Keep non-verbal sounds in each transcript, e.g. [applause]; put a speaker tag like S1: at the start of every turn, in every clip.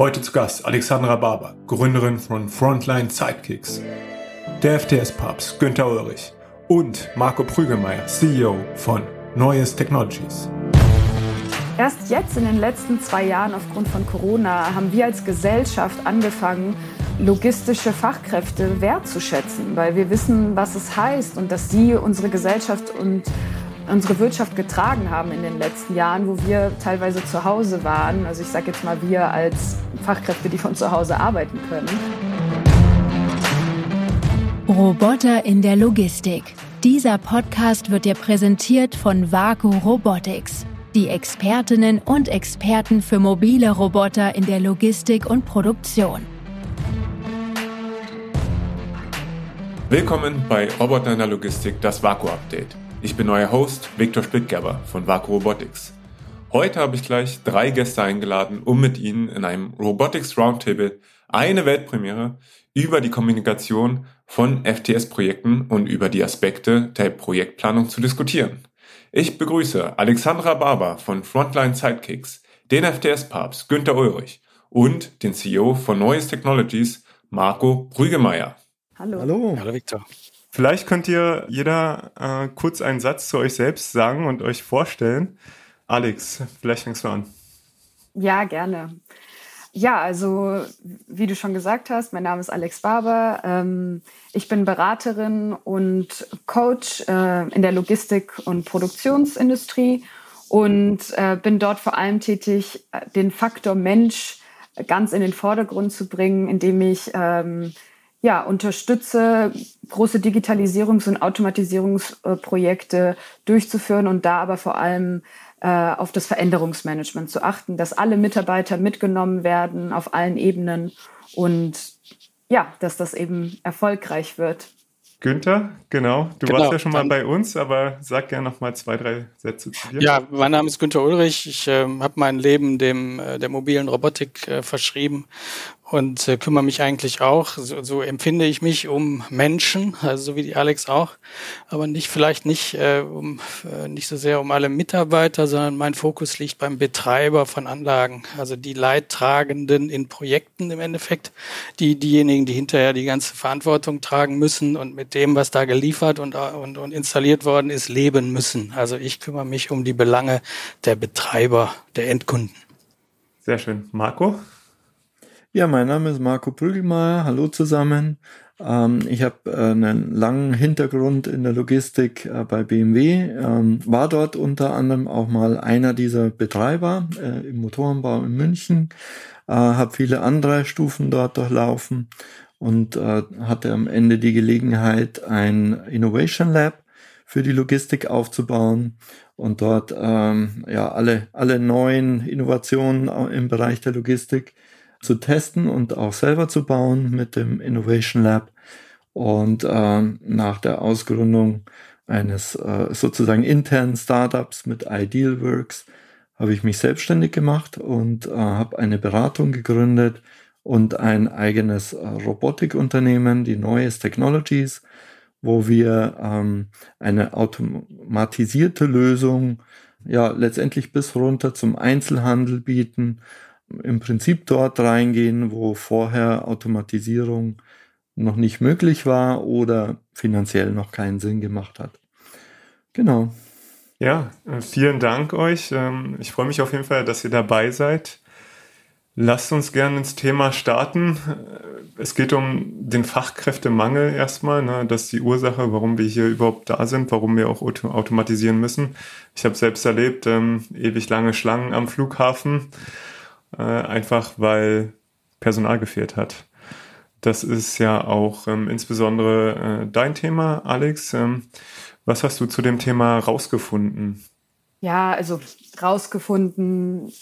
S1: Heute zu Gast Alexandra Barber, Gründerin von Frontline Sidekicks, der FTS-Papst Günther Ulrich und Marco Prügemeier, CEO von Neues Technologies.
S2: Erst jetzt in den letzten zwei Jahren aufgrund von Corona haben wir als Gesellschaft angefangen, logistische Fachkräfte wertzuschätzen, weil wir wissen, was es heißt und dass sie unsere Gesellschaft und unsere Wirtschaft getragen haben in den letzten Jahren, wo wir teilweise zu Hause waren. Also ich sage jetzt mal wir als Fachkräfte, die von zu Hause arbeiten können.
S3: Roboter in der Logistik. Dieser Podcast wird dir präsentiert von Vaku Robotics, die Expertinnen und Experten für mobile Roboter in der Logistik und Produktion.
S1: Willkommen bei Roboter in der Logistik, das Vaku-Update. Ich bin euer Host Viktor Splittgerber von Vaku Robotics. Heute habe ich gleich drei Gäste eingeladen, um mit ihnen in einem Robotics Roundtable eine Weltpremiere über die Kommunikation von FTS-Projekten und über die Aspekte der Projektplanung zu diskutieren. Ich begrüße Alexandra Barber von Frontline Sidekicks, den FTS-Papst Günter Ulrich und den CEO von Neues Technologies Marco Brügemeier.
S2: Hallo.
S4: Hallo.
S5: Hallo Viktor.
S4: Vielleicht könnt ihr jeder äh, kurz einen Satz zu euch selbst sagen und euch vorstellen. Alex, vielleicht fängst du an.
S2: Ja, gerne. Ja, also wie du schon gesagt hast, mein Name ist Alex Barber. Ähm, ich bin Beraterin und Coach äh, in der Logistik- und Produktionsindustrie und äh, bin dort vor allem tätig, den Faktor Mensch ganz in den Vordergrund zu bringen, indem ich ähm, ja, unterstütze, große Digitalisierungs- und Automatisierungsprojekte durchzuführen und da aber vor allem äh, auf das Veränderungsmanagement zu achten, dass alle Mitarbeiter mitgenommen werden auf allen Ebenen und ja, dass das eben erfolgreich wird.
S4: Günther, genau. Du
S5: genau,
S4: warst ja schon mal bei uns, aber sag gerne noch mal zwei, drei Sätze zu dir.
S5: Ja, mein Name ist Günther Ulrich. Ich äh, habe mein Leben dem äh, der mobilen Robotik äh, verschrieben und äh, kümmere mich eigentlich auch, so, so empfinde ich mich um Menschen, also so wie die Alex auch, aber nicht vielleicht nicht äh, um äh, nicht so sehr um alle Mitarbeiter, sondern mein Fokus liegt beim Betreiber von Anlagen, also die Leidtragenden in Projekten im Endeffekt, die diejenigen, die hinterher die ganze Verantwortung tragen müssen und mit dem, was da geliefert und und, und installiert worden ist, leben müssen. Also ich kümmere mich um die Belange der Betreiber, der Endkunden.
S4: Sehr schön, Marco.
S6: Ja, mein Name ist Marco Prügelmeier. Hallo zusammen. Ähm, ich habe äh, einen langen Hintergrund in der Logistik äh, bei BMW, ähm, war dort unter anderem auch mal einer dieser Betreiber äh, im Motorenbau in München, äh, habe viele andere Stufen dort durchlaufen und äh, hatte am Ende die Gelegenheit, ein Innovation Lab für die Logistik aufzubauen und dort ähm, ja alle alle neuen Innovationen im Bereich der Logistik zu testen und auch selber zu bauen mit dem Innovation Lab. Und ähm, nach der Ausgründung eines äh, sozusagen internen Startups mit Idealworks habe ich mich selbstständig gemacht und äh, habe eine Beratung gegründet und ein eigenes äh, Robotikunternehmen, die Neues Technologies, wo wir ähm, eine automatisierte Lösung ja letztendlich bis runter zum Einzelhandel bieten im Prinzip dort reingehen, wo vorher Automatisierung noch nicht möglich war oder finanziell noch keinen Sinn gemacht hat. Genau.
S4: Ja, äh, vielen Dank euch. Ähm, ich freue mich auf jeden Fall, dass ihr dabei seid. Lasst uns gerne ins Thema starten. Äh, es geht um den Fachkräftemangel erstmal. Ne? Das ist die Ursache, warum wir hier überhaupt da sind, warum wir auch automatisieren müssen. Ich habe selbst erlebt, ähm, ewig lange Schlangen am Flughafen äh, einfach weil Personal gefehlt hat. Das ist ja auch ähm, insbesondere äh, dein Thema, Alex. Ähm, was hast du zu dem Thema rausgefunden?
S2: Ja, also rausgefunden,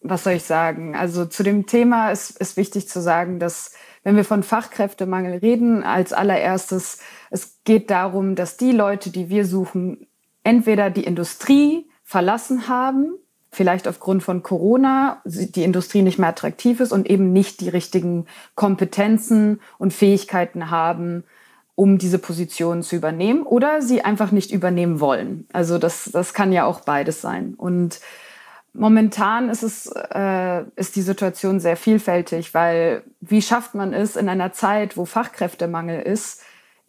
S2: was soll ich sagen? Also zu dem Thema ist, ist wichtig zu sagen, dass wenn wir von Fachkräftemangel reden, als allererstes, es geht darum, dass die Leute, die wir suchen, entweder die Industrie verlassen haben vielleicht aufgrund von Corona die Industrie nicht mehr attraktiv ist und eben nicht die richtigen Kompetenzen und Fähigkeiten haben, um diese Position zu übernehmen oder sie einfach nicht übernehmen wollen. Also das, das kann ja auch beides sein. Und Momentan ist es äh, ist die Situation sehr vielfältig, weil wie schafft man es in einer Zeit, wo Fachkräftemangel ist,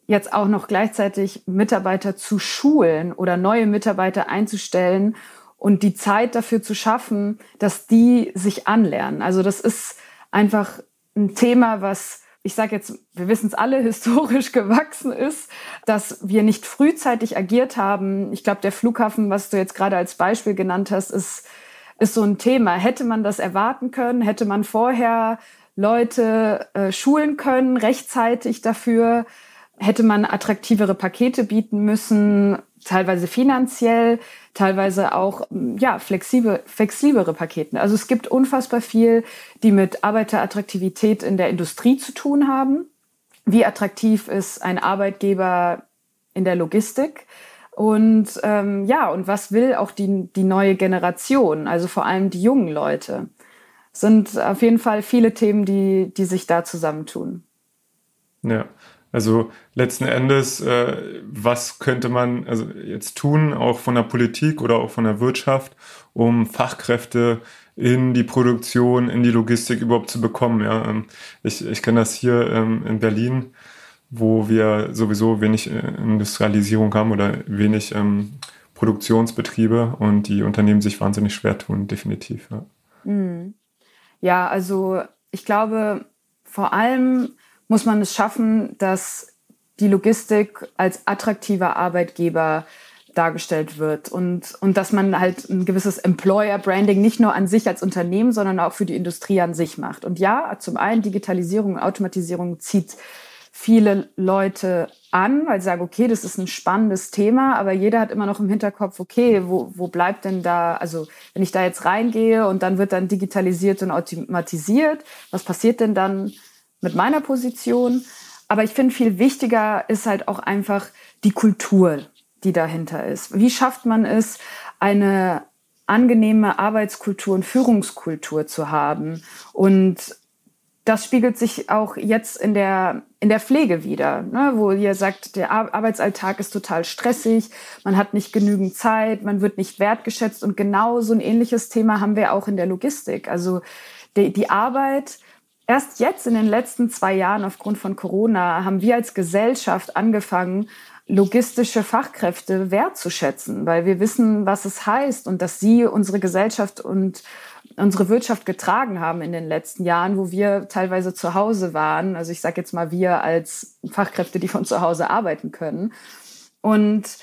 S2: jetzt auch noch gleichzeitig Mitarbeiter zu schulen oder neue Mitarbeiter einzustellen und die Zeit dafür zu schaffen, dass die sich anlernen. Also das ist einfach ein Thema, was ich sage jetzt, wir wissen es alle, [laughs] historisch gewachsen ist, dass wir nicht frühzeitig agiert haben. Ich glaube, der Flughafen, was du jetzt gerade als Beispiel genannt hast, ist ist so ein Thema. Hätte man das erwarten können? Hätte man vorher Leute äh, schulen können, rechtzeitig dafür? Hätte man attraktivere Pakete bieten müssen, teilweise finanziell, teilweise auch ja, flexible, flexiblere Pakete. Also es gibt unfassbar viel, die mit Arbeiterattraktivität in der Industrie zu tun haben. Wie attraktiv ist ein Arbeitgeber in der Logistik? Und ähm, ja, und was will auch die, die neue Generation, also vor allem die jungen Leute? Sind auf jeden Fall viele Themen, die, die sich da zusammentun.
S4: Ja, also letzten Endes, äh, was könnte man also jetzt tun, auch von der Politik oder auch von der Wirtschaft, um Fachkräfte in die Produktion, in die Logistik überhaupt zu bekommen? Ja, ähm, ich, ich kenne das hier ähm, in Berlin wo wir sowieso wenig äh, Industrialisierung haben oder wenig ähm, Produktionsbetriebe und die Unternehmen sich wahnsinnig schwer tun, definitiv. Ja,
S2: mhm. ja also ich glaube, vor allem muss man es schaffen, dass die Logistik als attraktiver Arbeitgeber dargestellt wird und, und dass man halt ein gewisses Employer-Branding nicht nur an sich als Unternehmen, sondern auch für die Industrie an sich macht. Und ja, zum einen Digitalisierung und Automatisierung zieht viele Leute an, weil sie sagen, okay, das ist ein spannendes Thema, aber jeder hat immer noch im Hinterkopf, okay, wo, wo bleibt denn da, also wenn ich da jetzt reingehe und dann wird dann digitalisiert und automatisiert, was passiert denn dann mit meiner Position? Aber ich finde, viel wichtiger ist halt auch einfach die Kultur, die dahinter ist. Wie schafft man es, eine angenehme Arbeitskultur und Führungskultur zu haben und das spiegelt sich auch jetzt in der, in der Pflege wieder, ne, wo ihr sagt, der Arbeitsalltag ist total stressig, man hat nicht genügend Zeit, man wird nicht wertgeschätzt und genau so ein ähnliches Thema haben wir auch in der Logistik. Also die, die Arbeit, erst jetzt in den letzten zwei Jahren aufgrund von Corona haben wir als Gesellschaft angefangen, logistische Fachkräfte wertzuschätzen, weil wir wissen, was es heißt und dass sie unsere Gesellschaft und unsere Wirtschaft getragen haben in den letzten Jahren, wo wir teilweise zu Hause waren. Also ich sage jetzt mal wir als Fachkräfte, die von zu Hause arbeiten können. Und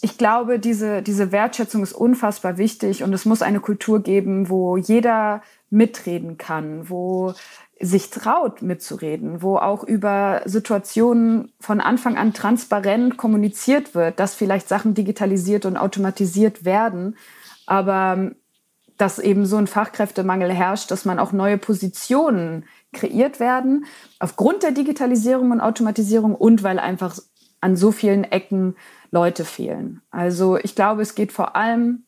S2: ich glaube, diese, diese Wertschätzung ist unfassbar wichtig und es muss eine Kultur geben, wo jeder mitreden kann, wo sich traut mitzureden, wo auch über Situationen von Anfang an transparent kommuniziert wird, dass vielleicht Sachen digitalisiert und automatisiert werden, aber dass eben so ein Fachkräftemangel herrscht, dass man auch neue Positionen kreiert werden, aufgrund der Digitalisierung und Automatisierung und weil einfach an so vielen Ecken Leute fehlen. Also ich glaube, es geht vor allem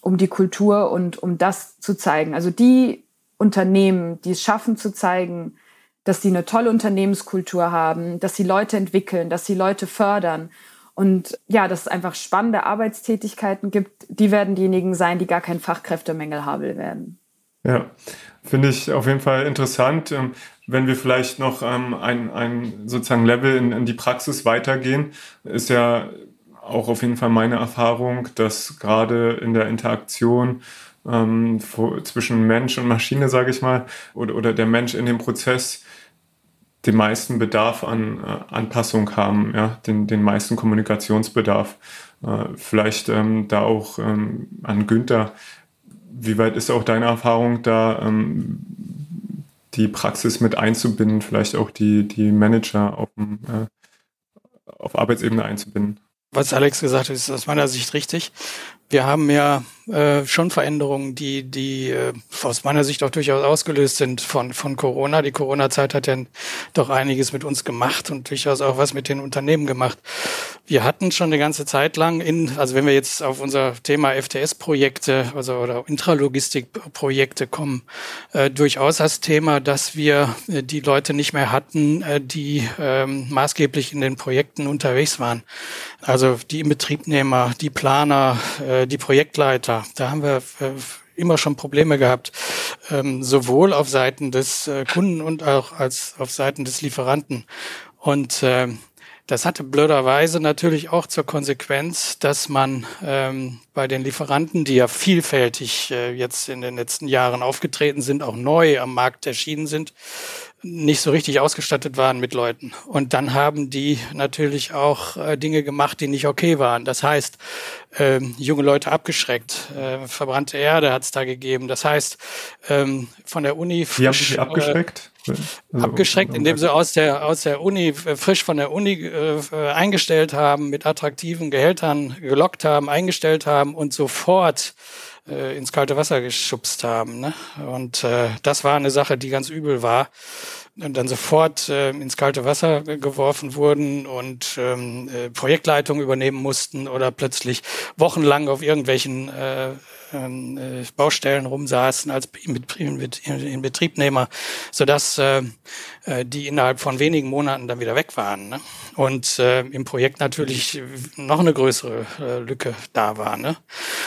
S2: um die Kultur und um das zu zeigen. Also die Unternehmen, die es schaffen zu zeigen, dass sie eine tolle Unternehmenskultur haben, dass sie Leute entwickeln, dass sie Leute fördern und ja, dass es einfach spannende Arbeitstätigkeiten gibt, die werden diejenigen sein, die gar kein Fachkräftemängel haben werden.
S4: Ja, finde ich auf jeden Fall interessant. Wenn wir vielleicht noch ähm, ein, ein sozusagen Level in, in die Praxis weitergehen, ist ja auch auf jeden Fall meine Erfahrung, dass gerade in der Interaktion ähm, zwischen Mensch und Maschine, sage ich mal, oder, oder der Mensch in dem Prozess den meisten Bedarf an äh, Anpassung haben, ja, den, den meisten Kommunikationsbedarf. Äh, vielleicht ähm, da auch ähm, an Günther, wie weit ist auch deine Erfahrung da, ähm, die Praxis mit einzubinden, vielleicht auch die, die Manager auf, äh, auf Arbeitsebene einzubinden?
S5: Was Alex gesagt hat, ist aus meiner Sicht richtig. Wir haben ja äh, schon Veränderungen, die, die äh, aus meiner Sicht auch durchaus ausgelöst sind von, von Corona. Die Corona-Zeit hat ja doch einiges mit uns gemacht und durchaus auch was mit den Unternehmen gemacht. Wir hatten schon eine ganze Zeit lang in, also wenn wir jetzt auf unser Thema FTS-Projekte also oder Intralogistik-Projekte kommen, äh, durchaus das Thema, dass wir äh, die Leute nicht mehr hatten, äh, die ähm, maßgeblich in den Projekten unterwegs waren. Also die Inbetriebnehmer, die Planer, äh, die Projektleiter. Da haben wir äh, immer schon Probleme gehabt, ähm, sowohl auf Seiten des äh, Kunden und auch als auf Seiten des Lieferanten. Und äh, das hatte blöderweise natürlich auch zur Konsequenz, dass man ähm, bei den Lieferanten, die ja vielfältig äh, jetzt in den letzten Jahren aufgetreten sind, auch neu am Markt erschienen sind, nicht so richtig ausgestattet waren mit Leuten. Und dann haben die natürlich auch äh, Dinge gemacht, die nicht okay waren. Das heißt, äh, junge Leute abgeschreckt. Äh, verbrannte Erde hat es da gegeben. Das heißt, ähm, von der Uni
S4: frisch, Wie haben Sie abgeschreckt?
S5: Also, abgeschreckt, indem sie aus der aus der Uni äh, frisch von der Uni äh, eingestellt haben, mit attraktiven Gehältern gelockt haben, eingestellt haben und sofort äh, ins kalte Wasser geschubst haben. Ne? Und äh, das war eine Sache, die ganz übel war. Und dann sofort äh, ins kalte Wasser geworfen wurden und ähm, äh, Projektleitung übernehmen mussten oder plötzlich wochenlang auf irgendwelchen äh, äh, Baustellen rumsaßen als Inbetriebnehmer, sodass äh, äh, die innerhalb von wenigen Monaten dann wieder weg waren. Ne? Und äh, im Projekt natürlich noch eine größere äh, Lücke da war. Ne?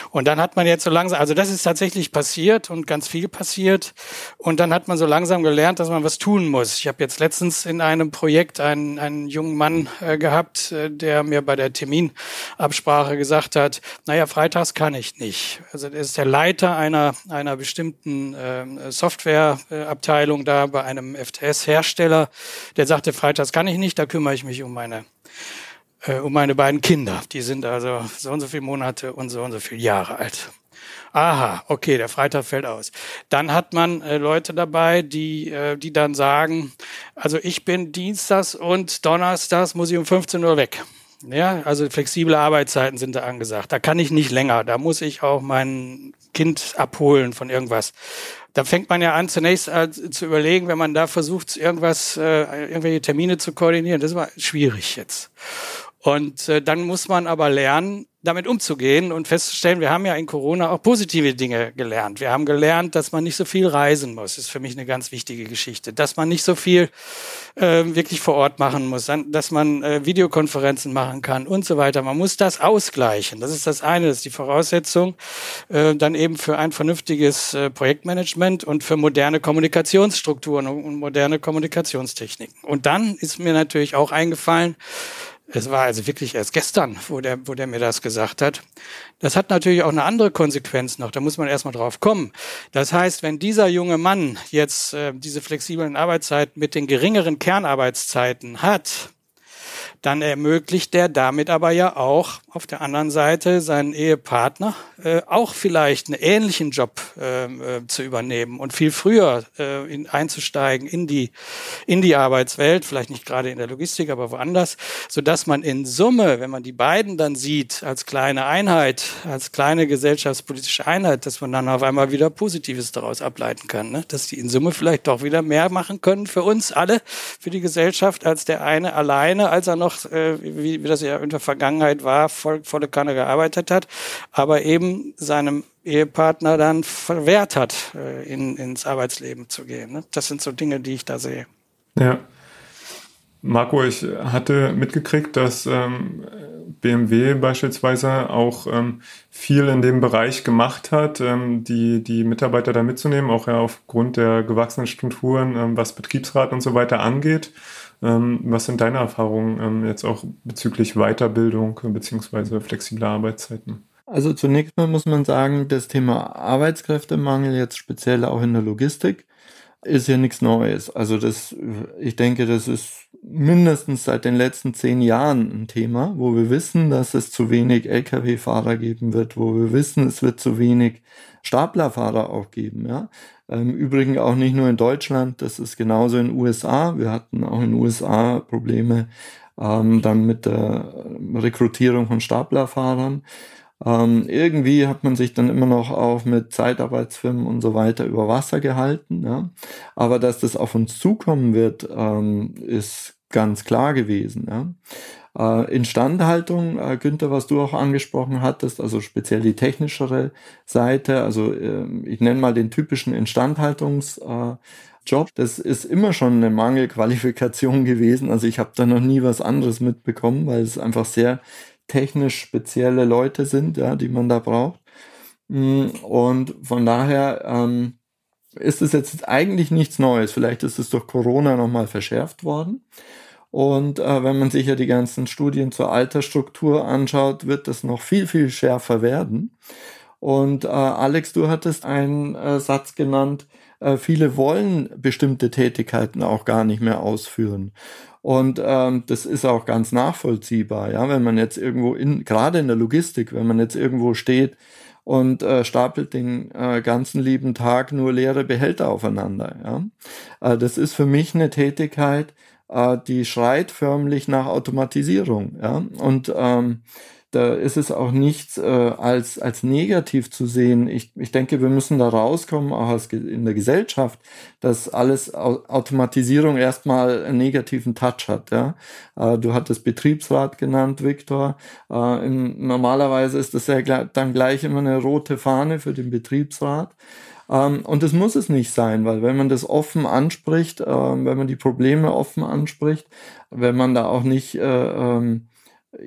S5: Und dann hat man jetzt so langsam, also das ist tatsächlich passiert und ganz viel passiert. Und dann hat man so langsam gelernt, dass man was tun muss. Ich habe jetzt letztens in einem Projekt einen, einen jungen Mann äh, gehabt, äh, der mir bei der Terminabsprache gesagt hat, naja, freitags kann ich nicht. Also er ist der Leiter einer, einer bestimmten äh, Softwareabteilung da bei einem FTS-Hersteller. Der sagte, freitags kann ich nicht, da kümmere ich mich um meine äh, um meine beiden Kinder. Die sind also so und so viele Monate und so und so viele Jahre alt. Aha, okay, der Freitag fällt aus. Dann hat man äh, Leute dabei, die, äh, die dann sagen, also ich bin Dienstags und Donnerstags muss ich um 15 Uhr weg. Ja, also flexible Arbeitszeiten sind da angesagt. Da kann ich nicht länger. Da muss ich auch mein Kind abholen von irgendwas. Da fängt man ja an, zunächst zu überlegen, wenn man da versucht, irgendwas, äh, irgendwelche Termine zu koordinieren. Das war schwierig jetzt. Und äh, dann muss man aber lernen, damit umzugehen und festzustellen, wir haben ja in Corona auch positive Dinge gelernt. Wir haben gelernt, dass man nicht so viel reisen muss. Das ist für mich eine ganz wichtige Geschichte. Dass man nicht so viel äh, wirklich vor Ort machen muss, dass man äh, Videokonferenzen machen kann und so weiter. Man muss das ausgleichen. Das ist das eine, das ist die Voraussetzung. Äh, dann eben für ein vernünftiges äh, Projektmanagement und für moderne Kommunikationsstrukturen und moderne Kommunikationstechniken. Und dann ist mir natürlich auch eingefallen, es war also wirklich erst gestern, wo der, wo der mir das gesagt hat. Das hat natürlich auch eine andere Konsequenz noch. Da muss man erstmal drauf kommen. Das heißt, wenn dieser junge Mann jetzt äh, diese flexiblen Arbeitszeiten mit den geringeren Kernarbeitszeiten hat, dann ermöglicht der damit aber ja auch auf der anderen Seite seinen Ehepartner äh, auch vielleicht einen ähnlichen Job äh, äh, zu übernehmen und viel früher äh, in, einzusteigen in die in die Arbeitswelt, vielleicht nicht gerade in der Logistik, aber woanders, so dass man in Summe, wenn man die beiden dann sieht als kleine Einheit, als kleine gesellschaftspolitische Einheit, dass man dann auf einmal wieder Positives daraus ableiten kann, ne? dass die in Summe vielleicht doch wieder mehr machen können für uns alle, für die Gesellschaft als der eine alleine, als er noch noch, äh, wie, wie das ja in der Vergangenheit war, voll, volle Kanne gearbeitet hat, aber eben seinem Ehepartner dann verwehrt hat, äh, in, ins Arbeitsleben zu gehen. Ne? Das sind so Dinge, die ich da sehe.
S4: Ja. Marco, ich hatte mitgekriegt, dass ähm, BMW beispielsweise auch ähm, viel in dem Bereich gemacht hat, ähm, die, die Mitarbeiter da mitzunehmen, auch ja aufgrund der gewachsenen Strukturen, ähm, was Betriebsrat und so weiter angeht. Ähm, was sind deine Erfahrungen ähm, jetzt auch bezüglich Weiterbildung bzw. flexibler Arbeitszeiten?
S6: Also zunächst mal muss man sagen, das Thema Arbeitskräftemangel jetzt speziell auch in der Logistik ist ja nichts Neues. Also das, ich denke, das ist mindestens seit den letzten zehn Jahren ein Thema, wo wir wissen, dass es zu wenig Lkw-Fahrer geben wird, wo wir wissen, es wird zu wenig Staplerfahrer auch geben. Ja? Im Übrigen auch nicht nur in Deutschland, das ist genauso in den USA. Wir hatten auch in den USA Probleme ähm, dann mit der Rekrutierung von Staplerfahrern. Ähm, irgendwie hat man sich dann immer noch auch mit Zeitarbeitsfirmen und so weiter über Wasser gehalten. Ja? Aber dass das auf uns zukommen wird, ähm, ist ganz klar gewesen. Ja? Äh, Instandhaltung, äh, Günther, was du auch angesprochen hattest, also speziell die technischere Seite, also äh, ich nenne mal den typischen Instandhaltungsjob, äh, das ist immer schon eine Mangelqualifikation [laughs] gewesen. Also ich habe da noch nie was anderes mitbekommen, weil es einfach sehr technisch spezielle Leute sind, ja, die man da braucht. Mm, und von daher ähm, ist es jetzt eigentlich nichts Neues. Vielleicht ist es durch Corona nochmal verschärft worden. Und äh, wenn man sich ja die ganzen Studien zur Altersstruktur anschaut, wird das noch viel, viel schärfer werden. Und äh, Alex, du hattest einen äh, Satz genannt, äh, viele wollen bestimmte Tätigkeiten auch gar nicht mehr ausführen. Und ähm, das ist auch ganz nachvollziehbar, ja, wenn man jetzt irgendwo in, gerade in der Logistik, wenn man jetzt irgendwo steht und äh, stapelt den äh, ganzen lieben Tag nur leere Behälter aufeinander. Ja? Äh, das ist für mich eine Tätigkeit, äh, die schreit förmlich nach Automatisierung. Ja? Und ähm, da ist es auch nichts äh, als, als negativ zu sehen. Ich, ich denke, wir müssen da rauskommen, auch als in der Gesellschaft, dass alles Automatisierung erstmal einen negativen Touch hat. Ja? Äh, du hattest Betriebsrat genannt, Viktor. Äh, normalerweise ist das ja dann gleich immer eine rote Fahne für den Betriebsrat. Ähm, und das muss es nicht sein, weil wenn man das offen anspricht, äh, wenn man die Probleme offen anspricht, wenn man da auch nicht äh, ähm,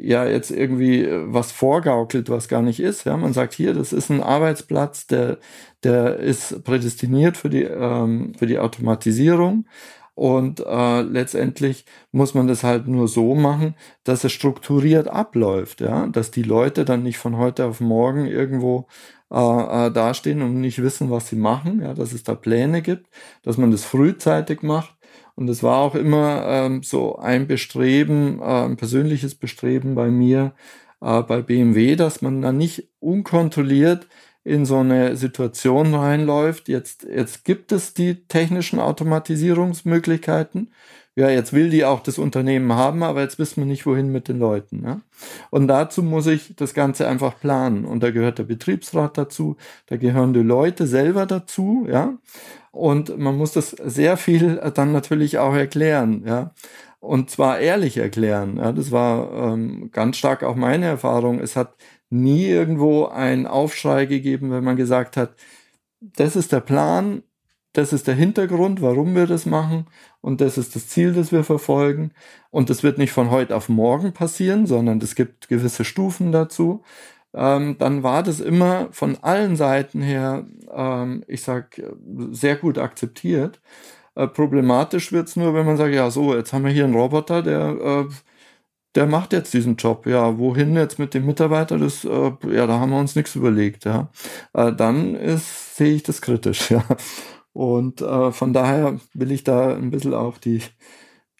S6: ja jetzt irgendwie äh, was vorgaukelt, was gar nicht ist. Ja, man sagt hier, das ist ein Arbeitsplatz, der der ist prädestiniert für die ähm, für die Automatisierung. Und äh, letztendlich muss man das halt nur so machen, dass es strukturiert abläuft, ja, dass die Leute dann nicht von heute auf morgen irgendwo äh, äh, dastehen und nicht wissen, was sie machen, ja, dass es da Pläne gibt, dass man das frühzeitig macht und es war auch immer ähm, so ein Bestreben, äh, ein persönliches Bestreben bei mir, äh, bei BMW, dass man da nicht unkontrolliert in so eine Situation reinläuft. Jetzt, jetzt gibt es die technischen Automatisierungsmöglichkeiten. Ja, jetzt will die auch das Unternehmen haben, aber jetzt wissen wir nicht, wohin mit den Leuten. Ja? Und dazu muss ich das Ganze einfach planen. Und da gehört der Betriebsrat dazu, da gehören die Leute selber dazu, ja. Und man muss das sehr viel dann natürlich auch erklären, ja. Und zwar ehrlich erklären. Ja. Das war ähm, ganz stark auch meine Erfahrung. Es hat nie irgendwo einen Aufschrei gegeben, wenn man gesagt hat, das ist der Plan, das ist der Hintergrund, warum wir das machen und das ist das Ziel, das wir verfolgen. Und das wird nicht von heute auf morgen passieren, sondern es gibt gewisse Stufen dazu ähm, dann war das immer von allen Seiten her, ähm, ich sag, sehr gut akzeptiert. Äh, problematisch wird's nur, wenn man sagt, ja so, jetzt haben wir hier einen Roboter, der, äh, der macht jetzt diesen Job. Ja, wohin jetzt mit dem Mitarbeiter? Das, äh, ja, da haben wir uns nichts überlegt. Ja, äh, dann sehe ich das kritisch. [laughs] Ja, und äh, von daher will ich da ein bisschen auch die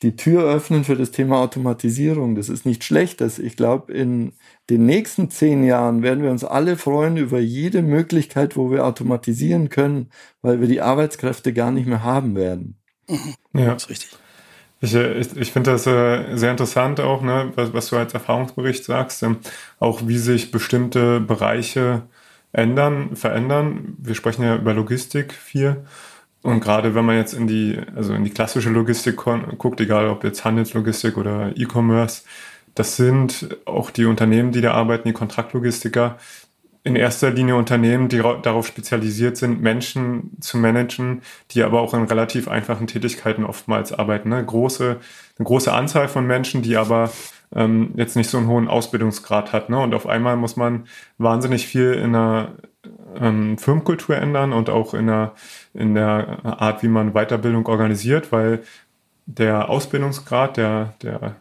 S6: die Tür öffnen für das Thema Automatisierung. Das ist nicht Schlechtes. Ich glaube, in den nächsten zehn Jahren werden wir uns alle freuen über jede Möglichkeit, wo wir automatisieren können, weil wir die Arbeitskräfte gar nicht mehr haben werden.
S4: Mhm. Ja, das ist richtig. Ich, ich, ich finde das äh, sehr interessant auch, ne, was, was, du als Erfahrungsbericht sagst, ähm, auch wie sich bestimmte Bereiche ändern, verändern. Wir sprechen ja über Logistik viel. Und gerade wenn man jetzt in die, also in die klassische Logistik guckt, egal ob jetzt Handelslogistik oder E-Commerce, das sind auch die Unternehmen, die da arbeiten, die Kontraktlogistiker, in erster Linie Unternehmen, die darauf spezialisiert sind, Menschen zu managen, die aber auch in relativ einfachen Tätigkeiten oftmals arbeiten. Ne? Große, eine große Anzahl von Menschen, die aber ähm, jetzt nicht so einen hohen Ausbildungsgrad hat. Ne? Und auf einmal muss man wahnsinnig viel in einer ähm, Firmenkultur ändern und auch in der, in der Art, wie man Weiterbildung organisiert, weil der Ausbildungsgrad, der, der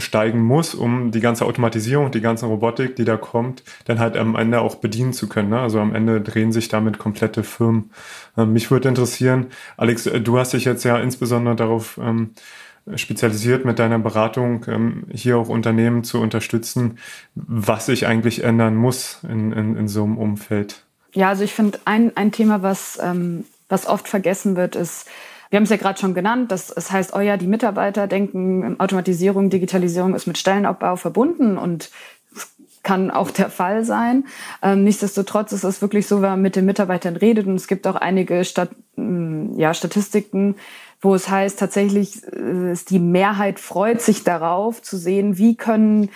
S4: steigen muss, um die ganze Automatisierung, die ganze Robotik, die da kommt, dann halt am Ende auch bedienen zu können. Ne? Also am Ende drehen sich damit komplette Firmen. Ähm, mich würde interessieren, Alex, äh, du hast dich jetzt ja insbesondere darauf ähm, spezialisiert mit deiner Beratung, ähm, hier auch Unternehmen zu unterstützen, was sich eigentlich ändern muss in, in, in so einem Umfeld.
S2: Ja, also ich finde ein, ein Thema, was, ähm, was oft vergessen wird, ist, wir haben es ja gerade schon genannt, dass es heißt, oh ja, die Mitarbeiter denken, Automatisierung, Digitalisierung ist mit Stellenabbau verbunden und kann auch der Fall sein. Ähm, nichtsdestotrotz ist es wirklich so, wenn man mit den Mitarbeitern redet und es gibt auch einige Stat ja, Statistiken, wo es heißt, tatsächlich äh, ist die Mehrheit freut sich darauf zu sehen, wie können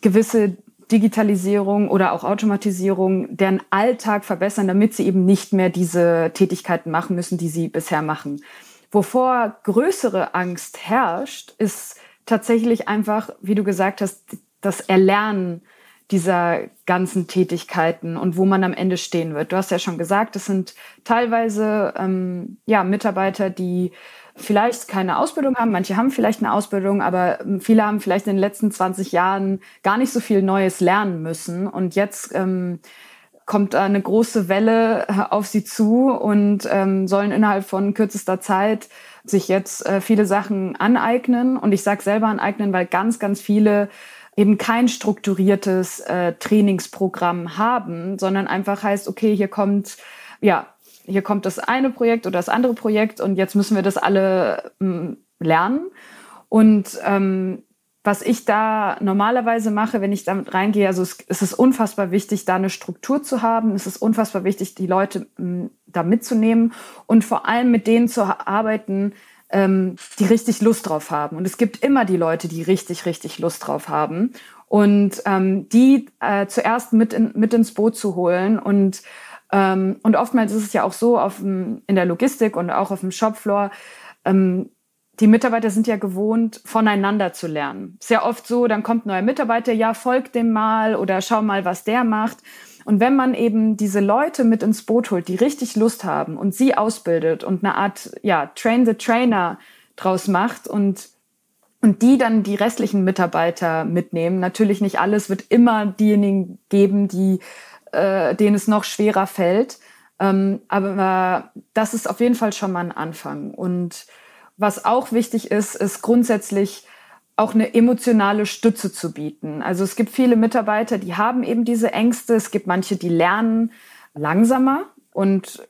S2: gewisse Digitalisierung oder auch Automatisierung deren Alltag verbessern, damit sie eben nicht mehr diese Tätigkeiten machen müssen, die sie bisher machen. Wovor größere Angst herrscht, ist tatsächlich einfach, wie du gesagt hast, das Erlernen dieser ganzen Tätigkeiten und wo man am Ende stehen wird. Du hast ja schon gesagt, es sind teilweise ähm, ja, Mitarbeiter, die vielleicht keine Ausbildung haben, manche haben vielleicht eine Ausbildung, aber ähm, viele haben vielleicht in den letzten 20 Jahren gar nicht so viel Neues lernen müssen. Und jetzt ähm, kommt eine große Welle äh, auf sie zu und ähm, sollen innerhalb von kürzester Zeit sich jetzt äh, viele Sachen aneignen. Und ich sage selber aneignen, weil ganz, ganz viele eben kein strukturiertes äh, Trainingsprogramm haben, sondern einfach heißt, okay, hier kommt, ja, hier kommt das eine Projekt oder das andere Projekt und jetzt müssen wir das alle ähm, lernen. Und ähm, was ich da normalerweise mache, wenn ich damit reingehe, also es, es, ist unfassbar wichtig, da eine Struktur zu haben. Es ist unfassbar wichtig, die Leute m, da mitzunehmen und vor allem mit denen zu arbeiten, ähm, die richtig Lust drauf haben. Und es gibt immer die Leute, die richtig, richtig Lust drauf haben. Und ähm, die äh, zuerst mit, in, mit ins Boot zu holen. Und, ähm, und oftmals ist es ja auch so auf dem, in der Logistik und auch auf dem Shopfloor, ähm, die Mitarbeiter sind ja gewohnt, voneinander zu lernen. Sehr oft so, dann kommt ein neuer Mitarbeiter, ja, folgt dem mal oder schau mal, was der macht. Und wenn man eben diese Leute mit ins Boot holt, die richtig Lust haben und sie ausbildet und eine Art, ja, Train the Trainer draus macht und und die dann die restlichen Mitarbeiter mitnehmen. Natürlich nicht alles, wird immer diejenigen geben, die, äh, denen es noch schwerer fällt. Ähm, aber das ist auf jeden Fall schon mal ein Anfang. Und was auch wichtig ist, ist grundsätzlich auch eine emotionale Stütze zu bieten. Also es gibt viele Mitarbeiter, die haben eben diese Ängste. Es gibt manche, die lernen langsamer und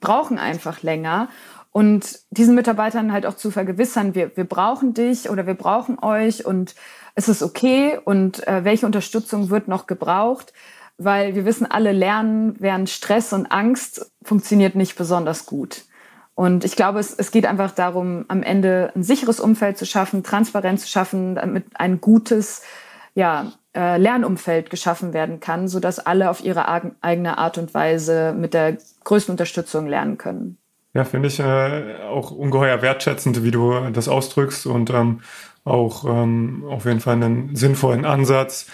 S2: brauchen einfach länger. Und diesen Mitarbeitern halt auch zu vergewissern, wir, wir brauchen dich oder wir brauchen euch und es ist okay und äh, welche Unterstützung wird noch gebraucht, weil wir wissen alle, Lernen während Stress und Angst funktioniert nicht besonders gut. Und ich glaube, es, es geht einfach darum, am Ende ein sicheres Umfeld zu schaffen, Transparenz zu schaffen, damit ein gutes ja, äh, Lernumfeld geschaffen werden kann, sodass alle auf ihre eigene Art und Weise mit der größten Unterstützung lernen können.
S4: Ja, finde ich äh, auch ungeheuer wertschätzend, wie du das ausdrückst und ähm, auch ähm, auf jeden Fall einen sinnvollen Ansatz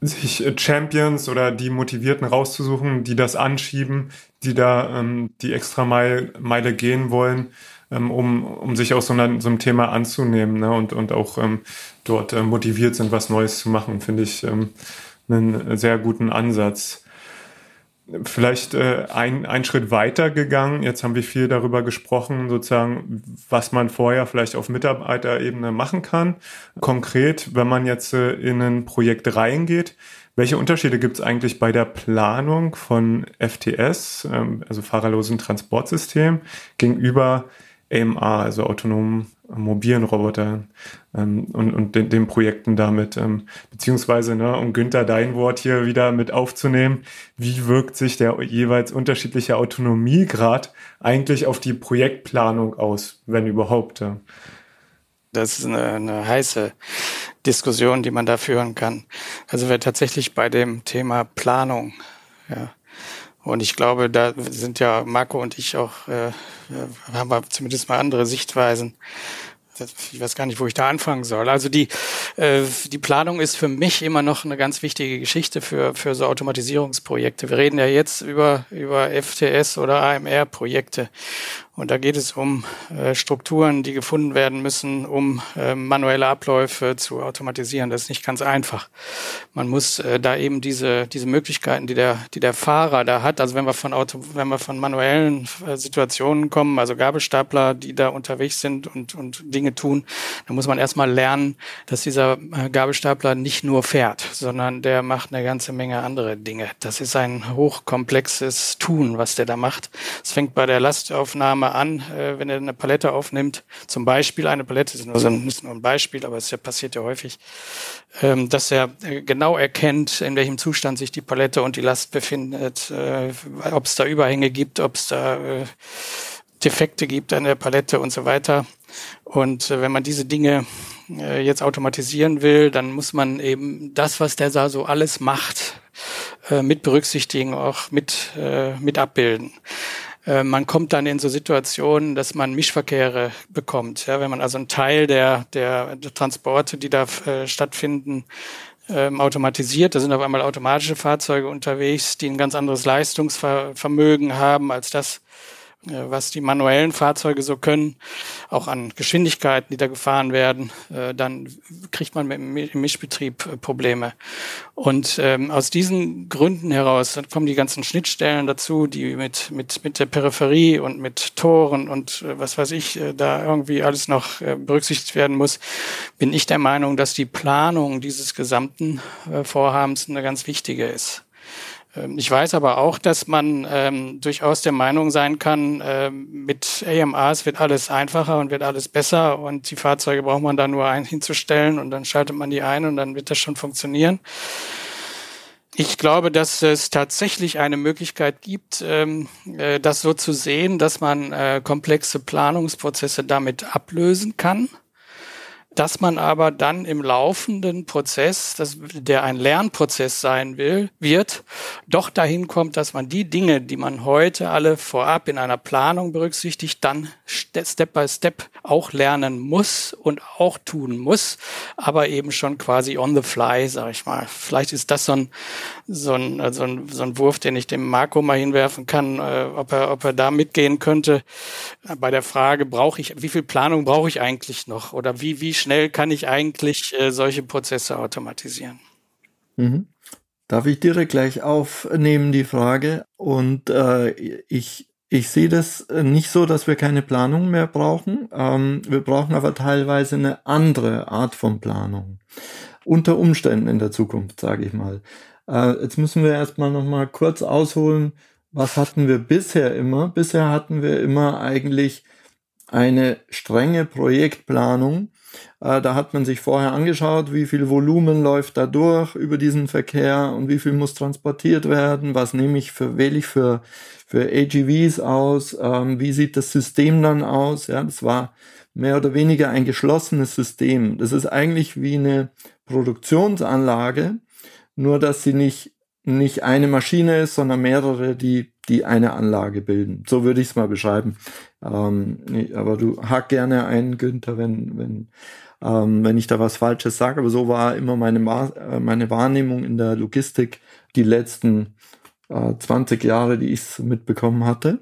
S4: sich äh, Champions oder die Motivierten rauszusuchen, die das anschieben, die da ähm, die extra Meile, Meile gehen wollen, ähm, um, um sich auch so, einer, so einem Thema anzunehmen ne? und, und auch ähm, dort äh, motiviert sind, was Neues zu machen, finde ich ähm, einen sehr guten Ansatz vielleicht äh, ein, ein Schritt weiter gegangen. Jetzt haben wir viel darüber gesprochen, sozusagen, was man vorher vielleicht auf Mitarbeiterebene machen kann. Konkret, wenn man jetzt äh, in ein Projekt reingeht, welche Unterschiede gibt es eigentlich bei der Planung von FTS, ähm, also fahrerlosen Transportsystem, gegenüber AMA, also autonomen mobilen Robotern ähm, und, und den, den, Projekten damit. Ähm, beziehungsweise, ne, um Günther dein Wort hier wieder mit aufzunehmen, wie wirkt sich der jeweils unterschiedliche Autonomiegrad eigentlich auf die Projektplanung aus, wenn überhaupt? Ja?
S5: Das ist eine, eine heiße Diskussion, die man da führen kann. Also wir tatsächlich bei dem Thema Planung, ja, und ich glaube, da sind ja Marco und ich auch, äh, haben wir zumindest mal andere Sichtweisen. Ich weiß gar nicht, wo ich da anfangen soll. Also die, äh, die Planung ist für mich immer noch eine ganz wichtige Geschichte für, für so Automatisierungsprojekte. Wir reden ja jetzt über, über FTS oder AMR-Projekte. Und da geht es um äh, Strukturen, die gefunden werden müssen, um äh, manuelle Abläufe zu automatisieren. Das ist nicht ganz einfach. Man muss äh, da eben diese, diese Möglichkeiten, die der, die der Fahrer da hat, also wenn wir von Auto, wenn wir von manuellen äh, Situationen kommen, also Gabelstapler, die da unterwegs sind und, und Dinge tun, dann muss man erstmal lernen, dass dieser äh, Gabelstapler nicht nur fährt, sondern der macht eine ganze Menge andere Dinge. Das ist ein hochkomplexes Tun, was der da macht. Es fängt bei der Lastaufnahme an, äh, wenn er eine Palette aufnimmt, zum Beispiel eine Palette, ist nur, so ein, ist nur ein Beispiel, aber es passiert ja häufig, ähm, dass er äh, genau erkennt, in welchem Zustand sich die Palette und die Last befindet, äh, ob es da Überhänge gibt, ob es da Defekte gibt an der Palette und so weiter. Und wenn man diese Dinge jetzt automatisieren will, dann muss man eben das, was der da so alles macht, mit berücksichtigen, auch mit, mit abbilden. Äh, man kommt dann in so Situationen, dass man Mischverkehre bekommt. Ja, wenn man also einen Teil der, der, Transporte, die da äh, stattfinden, ähm, automatisiert. Da sind auf einmal automatische Fahrzeuge unterwegs, die ein ganz anderes Leistungsvermögen haben als das, was die manuellen Fahrzeuge so können, auch an Geschwindigkeiten, die da gefahren werden, äh, dann kriegt man im Mischbetrieb äh, Probleme. Und ähm, aus diesen Gründen heraus dann kommen die ganzen Schnittstellen dazu, die mit, mit, mit der Peripherie und mit Toren und was weiß ich, da irgendwie alles noch berücksichtigt werden muss, bin ich der Meinung, dass die Planung dieses gesamten Vorhabens eine ganz wichtige ist. Ähm, ich weiß aber auch, dass man ähm, durchaus der Meinung sein kann, ähm, mit AMRs wird alles einfacher und wird alles besser und die Fahrzeuge braucht man da nur ein hinzustellen und dann schaltet man die ein und dann wird das schon funktionieren. Ich glaube, dass es tatsächlich eine Möglichkeit gibt, ähm, äh, das so zu sehen, dass man äh, komplexe Planungsprozesse damit ablösen kann dass man aber dann im laufenden Prozess, das, der ein Lernprozess sein will, wird, doch dahin kommt, dass man die Dinge, die man heute alle vorab in einer Planung berücksichtigt, dann Step by Step auch lernen muss und auch tun muss, aber eben schon quasi on the fly, sag ich mal. Vielleicht ist das so ein, so ein, so ein, so ein Wurf, den ich dem Marco mal hinwerfen kann, äh, ob er, ob er da mitgehen könnte bei der Frage, brauche ich, wie viel Planung brauche ich eigentlich noch oder wie, wie schnell kann ich eigentlich äh, solche Prozesse automatisieren?
S6: Mhm. Darf ich direkt gleich aufnehmen, die Frage? Und äh, ich, ich sehe das nicht so, dass wir keine Planung mehr brauchen. Ähm, wir brauchen aber teilweise eine andere Art von Planung. Unter Umständen in der Zukunft, sage ich mal. Äh, jetzt müssen wir erstmal noch mal kurz ausholen, was hatten wir bisher immer? Bisher hatten wir immer eigentlich eine strenge Projektplanung. Äh, da hat man sich vorher angeschaut, wie viel Volumen läuft da durch über diesen Verkehr und wie viel muss transportiert werden, was nehme ich für, wähle ich für, für AGVs aus, ähm, wie sieht das System dann aus. Ja, das war mehr oder weniger ein geschlossenes System. Das ist eigentlich wie eine Produktionsanlage, nur dass sie nicht nicht eine Maschine ist, sondern mehrere, die, die eine Anlage bilden. So würde ich es mal beschreiben. Ähm, aber du hack gerne ein, Günther, wenn, wenn, ähm, wenn ich da was Falsches sage. Aber so war immer meine, äh, meine Wahrnehmung in der Logistik die letzten äh, 20 Jahre, die ich mitbekommen hatte.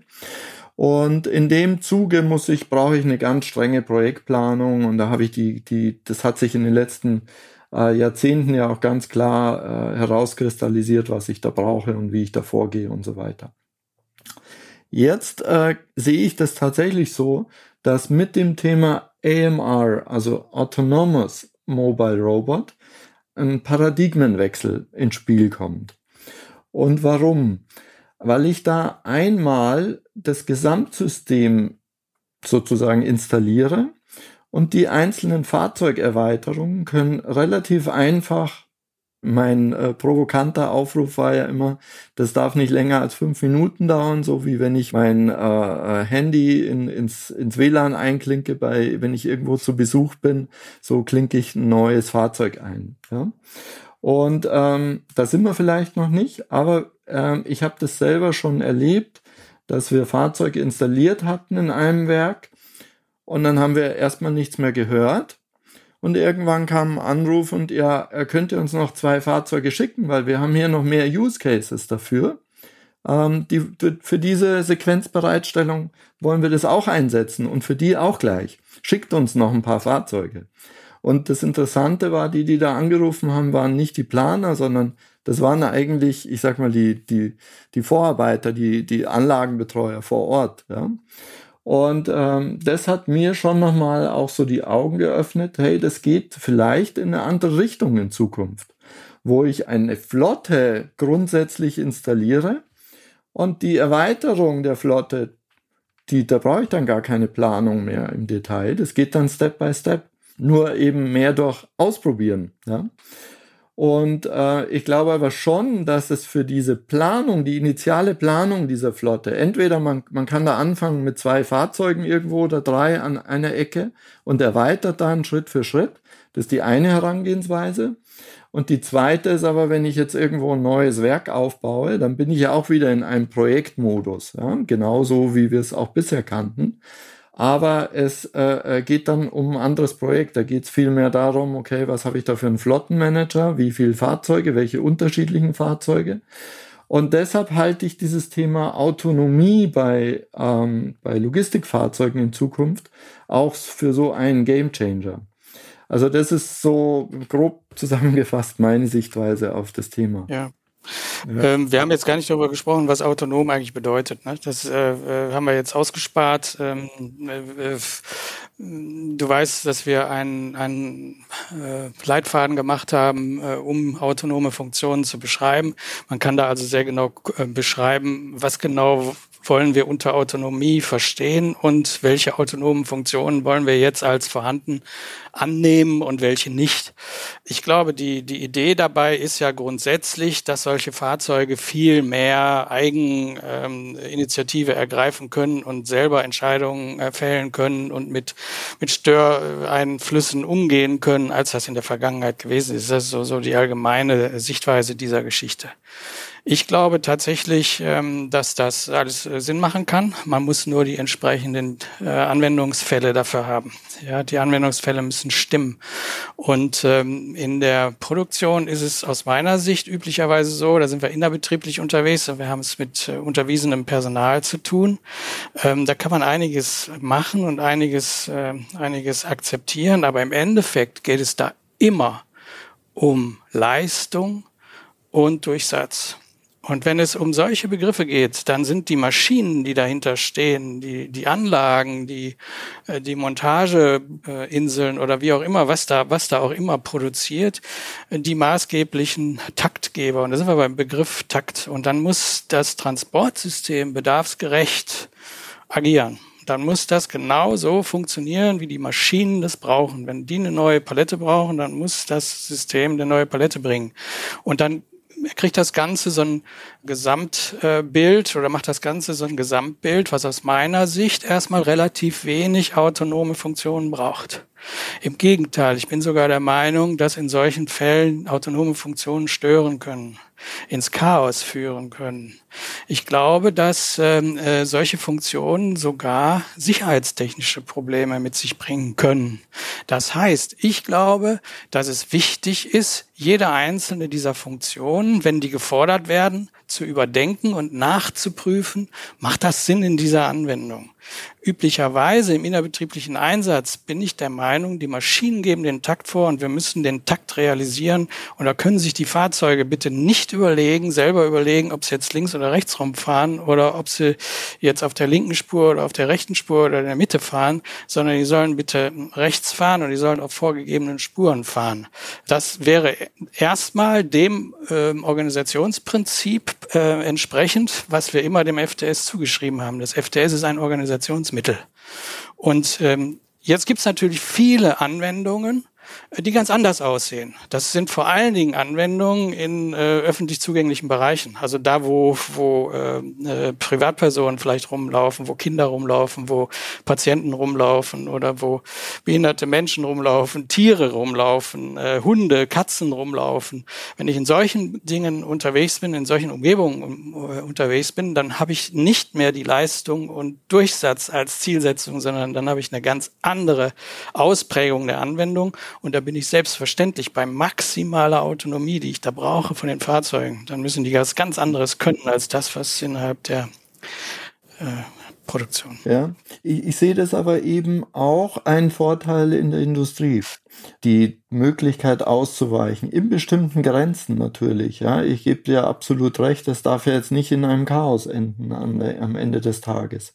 S6: Und in dem Zuge muss ich, brauche ich eine ganz strenge Projektplanung und da habe ich die, die, das hat sich in den letzten äh, Jahrzehnten ja auch ganz klar äh, herauskristallisiert, was ich da brauche und wie ich da vorgehe und so weiter. Jetzt äh, sehe ich das tatsächlich so, dass mit dem Thema AMR, also Autonomous Mobile Robot, ein Paradigmenwechsel ins Spiel kommt. Und warum? Weil ich da einmal das Gesamtsystem sozusagen installiere und die einzelnen Fahrzeugerweiterungen können relativ einfach mein äh, provokanter Aufruf war ja immer, das darf nicht länger als fünf Minuten dauern, so wie wenn ich mein äh, äh Handy in, ins, ins WLAN einklinke, bei, wenn ich irgendwo zu Besuch bin, so klinke ich ein neues Fahrzeug ein. Ja? Und ähm, da sind wir vielleicht noch nicht, aber ähm, ich habe das selber schon erlebt, dass wir Fahrzeuge installiert hatten in einem Werk und dann haben wir erstmal nichts mehr gehört. Und irgendwann kam ein Anruf und ja, er könnte uns noch zwei Fahrzeuge schicken, weil wir haben hier noch mehr Use Cases dafür. Ähm, die, für diese Sequenzbereitstellung wollen wir das auch einsetzen und für die auch gleich. Schickt uns noch ein paar Fahrzeuge. Und das Interessante war, die, die da angerufen haben, waren nicht die Planer, sondern das waren eigentlich, ich sag mal, die, die, die Vorarbeiter, die, die Anlagenbetreuer vor Ort. Ja. Und ähm, das hat mir schon nochmal auch so die Augen geöffnet, hey, das geht vielleicht in eine andere Richtung in Zukunft, wo ich eine Flotte grundsätzlich installiere und die Erweiterung der Flotte, die, da brauche ich dann gar keine Planung mehr im Detail. Das geht dann Step by Step, nur eben mehr durch Ausprobieren. Ja? Und äh, ich glaube aber schon, dass es für diese Planung, die initiale Planung dieser Flotte, entweder man, man kann da anfangen mit zwei Fahrzeugen irgendwo oder drei an einer Ecke und erweitert dann Schritt für Schritt. Das ist die eine Herangehensweise. Und die zweite ist aber, wenn ich jetzt irgendwo ein neues Werk aufbaue, dann bin ich ja auch wieder in einem Projektmodus, ja? genauso wie wir es auch bisher kannten. Aber es äh, äh geht dann um ein anderes Projekt. Da geht es mehr darum, okay, was habe ich da für einen Flottenmanager, wie viele Fahrzeuge, welche unterschiedlichen Fahrzeuge. Und deshalb halte ich dieses Thema Autonomie bei, ähm, bei Logistikfahrzeugen in Zukunft auch für so einen Gamechanger. Also das ist so grob [laughs] zusammengefasst meine Sichtweise auf das Thema.
S5: Ja. Ähm, wir haben jetzt gar nicht darüber gesprochen, was autonom eigentlich bedeutet. Ne? Das äh, äh haben wir jetzt ausgespart. Ähm, äh, äh, du weißt, dass wir einen, einen äh, Leitfaden gemacht haben, äh, um autonome Funktionen zu beschreiben. Man kann da also sehr genau beschreiben, was genau wollen wir unter Autonomie verstehen und welche autonomen Funktionen wollen wir jetzt als vorhanden annehmen und welche nicht. Ich glaube, die, die Idee dabei ist ja grundsätzlich, dass solche Fahrzeuge viel mehr Eigeninitiative ähm, ergreifen können und selber Entscheidungen fällen können und mit, mit Störeinflüssen umgehen können, als das in der Vergangenheit gewesen ist. Das ist so, so die allgemeine Sichtweise dieser Geschichte. Ich glaube tatsächlich, ähm, dass das alles äh, Sinn machen kann. Man muss nur die entsprechenden äh, Anwendungsfälle dafür haben. Ja, die Anwendungsfälle müssen stimmen. Und ähm, in der Produktion ist es aus meiner Sicht üblicherweise so, da sind wir innerbetrieblich unterwegs und wir haben es mit äh, unterwiesenem Personal zu tun. Ähm, da kann man einiges machen und einiges, einiges akzeptieren, aber im Endeffekt geht es da immer um Leistung und Durchsatz. Und wenn es um solche Begriffe geht, dann sind die Maschinen, die dahinter stehen, die, die Anlagen, die, äh, die Montageinseln oder wie auch immer, was da, was da auch immer produziert, die maßgeblichen Taktgeber. Und da sind wir beim Begriff Takt. Und dann muss das Transportsystem bedarfsgerecht agieren dann muss das genau so funktionieren, wie die Maschinen das brauchen. Wenn die eine neue Palette brauchen, dann muss das System eine neue Palette bringen. Und dann kriegt das Ganze so ein Gesamtbild oder macht das Ganze so ein Gesamtbild, was aus meiner Sicht erstmal relativ wenig autonome Funktionen braucht. Im Gegenteil, ich bin sogar der Meinung, dass in solchen Fällen autonome Funktionen stören können, ins Chaos führen können. Ich glaube, dass ähm, äh, solche Funktionen sogar sicherheitstechnische Probleme mit sich bringen können. Das heißt, ich glaube, dass es wichtig ist, jede einzelne dieser Funktionen, wenn die gefordert werden, zu überdenken und nachzuprüfen, macht das Sinn in dieser Anwendung? Üblicherweise im innerbetrieblichen Einsatz bin ich der Meinung, die Maschinen geben den Takt vor und wir müssen den Takt realisieren. Und da können sich die Fahrzeuge bitte nicht überlegen, selber überlegen, ob sie jetzt links oder rechts rumfahren oder ob sie jetzt auf der linken Spur oder auf der rechten Spur oder in der Mitte fahren, sondern die sollen bitte rechts fahren und die sollen auf vorgegebenen Spuren fahren. Das wäre erstmal dem äh, Organisationsprinzip äh, entsprechend, was wir immer dem FTS zugeschrieben haben. Das FTS ist ein Organisationsmittel. Und ähm, jetzt gibt es natürlich viele Anwendungen, die ganz anders aussehen. Das sind vor allen Dingen Anwendungen in äh, öffentlich zugänglichen Bereichen. Also da, wo, wo äh, äh, Privatpersonen vielleicht rumlaufen, wo Kinder rumlaufen, wo Patienten rumlaufen oder wo behinderte Menschen rumlaufen, Tiere rumlaufen, äh, Hunde, Katzen rumlaufen. Wenn ich in solchen Dingen unterwegs bin, in solchen Umgebungen äh, unterwegs bin, dann habe ich nicht mehr die Leistung und Durchsatz als Zielsetzung, sondern dann habe ich eine ganz andere Ausprägung der Anwendung und da bin ich selbstverständlich bei maximaler Autonomie, die ich da brauche von den Fahrzeugen. Dann müssen die was ganz anderes können als das, was innerhalb der äh, Produktion.
S6: Ja, ich, ich sehe das aber eben auch ein Vorteil in der Industrie. Die Möglichkeit auszuweichen, in bestimmten Grenzen natürlich. Ja, ich gebe dir absolut recht, das darf ja jetzt nicht in einem Chaos enden am Ende des Tages.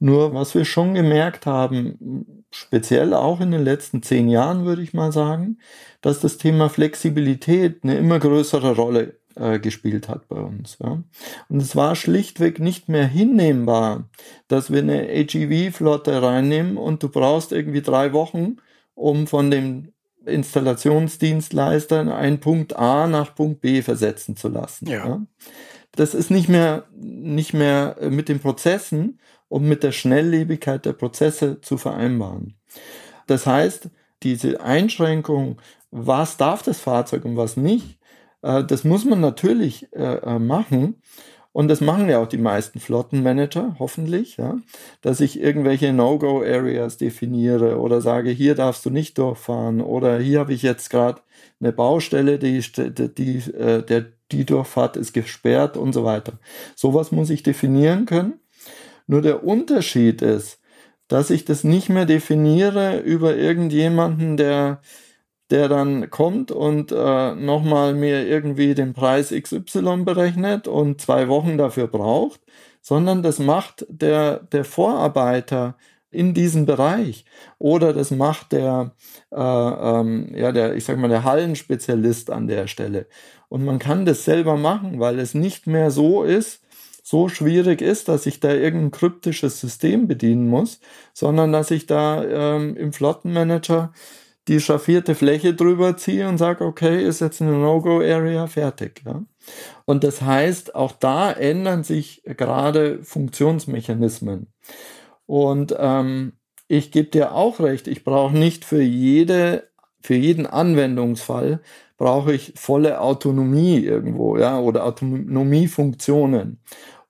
S6: Nur was wir schon gemerkt haben, speziell auch in den letzten zehn Jahren, würde ich mal sagen, dass das Thema Flexibilität eine immer größere Rolle äh, gespielt hat bei uns. Ja. Und es war schlichtweg nicht mehr hinnehmbar, dass wir eine AGV-Flotte reinnehmen und du brauchst irgendwie drei Wochen, um von dem Installationsdienstleister einen Punkt A nach Punkt B versetzen zu lassen. Ja. ja. Das ist nicht mehr, nicht mehr mit den Prozessen und mit der Schnelllebigkeit der Prozesse zu vereinbaren. Das heißt, diese Einschränkung, was darf das Fahrzeug und was nicht, äh, das muss man natürlich äh, äh, machen. Und das machen ja auch die meisten Flottenmanager, hoffentlich, ja, dass ich irgendwelche No-Go-Areas definiere oder sage, hier darfst du nicht durchfahren oder hier habe ich jetzt gerade eine Baustelle, die, die, die, der, die Durchfahrt ist gesperrt und so weiter. Sowas muss ich definieren können. Nur der Unterschied ist, dass ich das nicht mehr definiere über irgendjemanden, der, der dann kommt und äh, nochmal mir irgendwie den Preis XY berechnet und zwei Wochen dafür braucht, sondern das macht der, der Vorarbeiter in diesem Bereich oder das macht der, äh, ähm, ja, der, ich sag mal, der Hallenspezialist an der Stelle. Und man kann das selber machen, weil es nicht mehr so ist, so schwierig ist, dass ich da irgendein kryptisches System bedienen muss, sondern dass ich da ähm, im Flottenmanager die schraffierte Fläche drüber ziehe und sage, okay, ist jetzt eine No-Go-Area fertig. Ja? Und das heißt, auch da ändern sich gerade Funktionsmechanismen. Und ähm, ich gebe dir auch recht, ich brauche nicht für jede, für jeden Anwendungsfall brauche ich volle Autonomie irgendwo, ja, oder Autonomiefunktionen.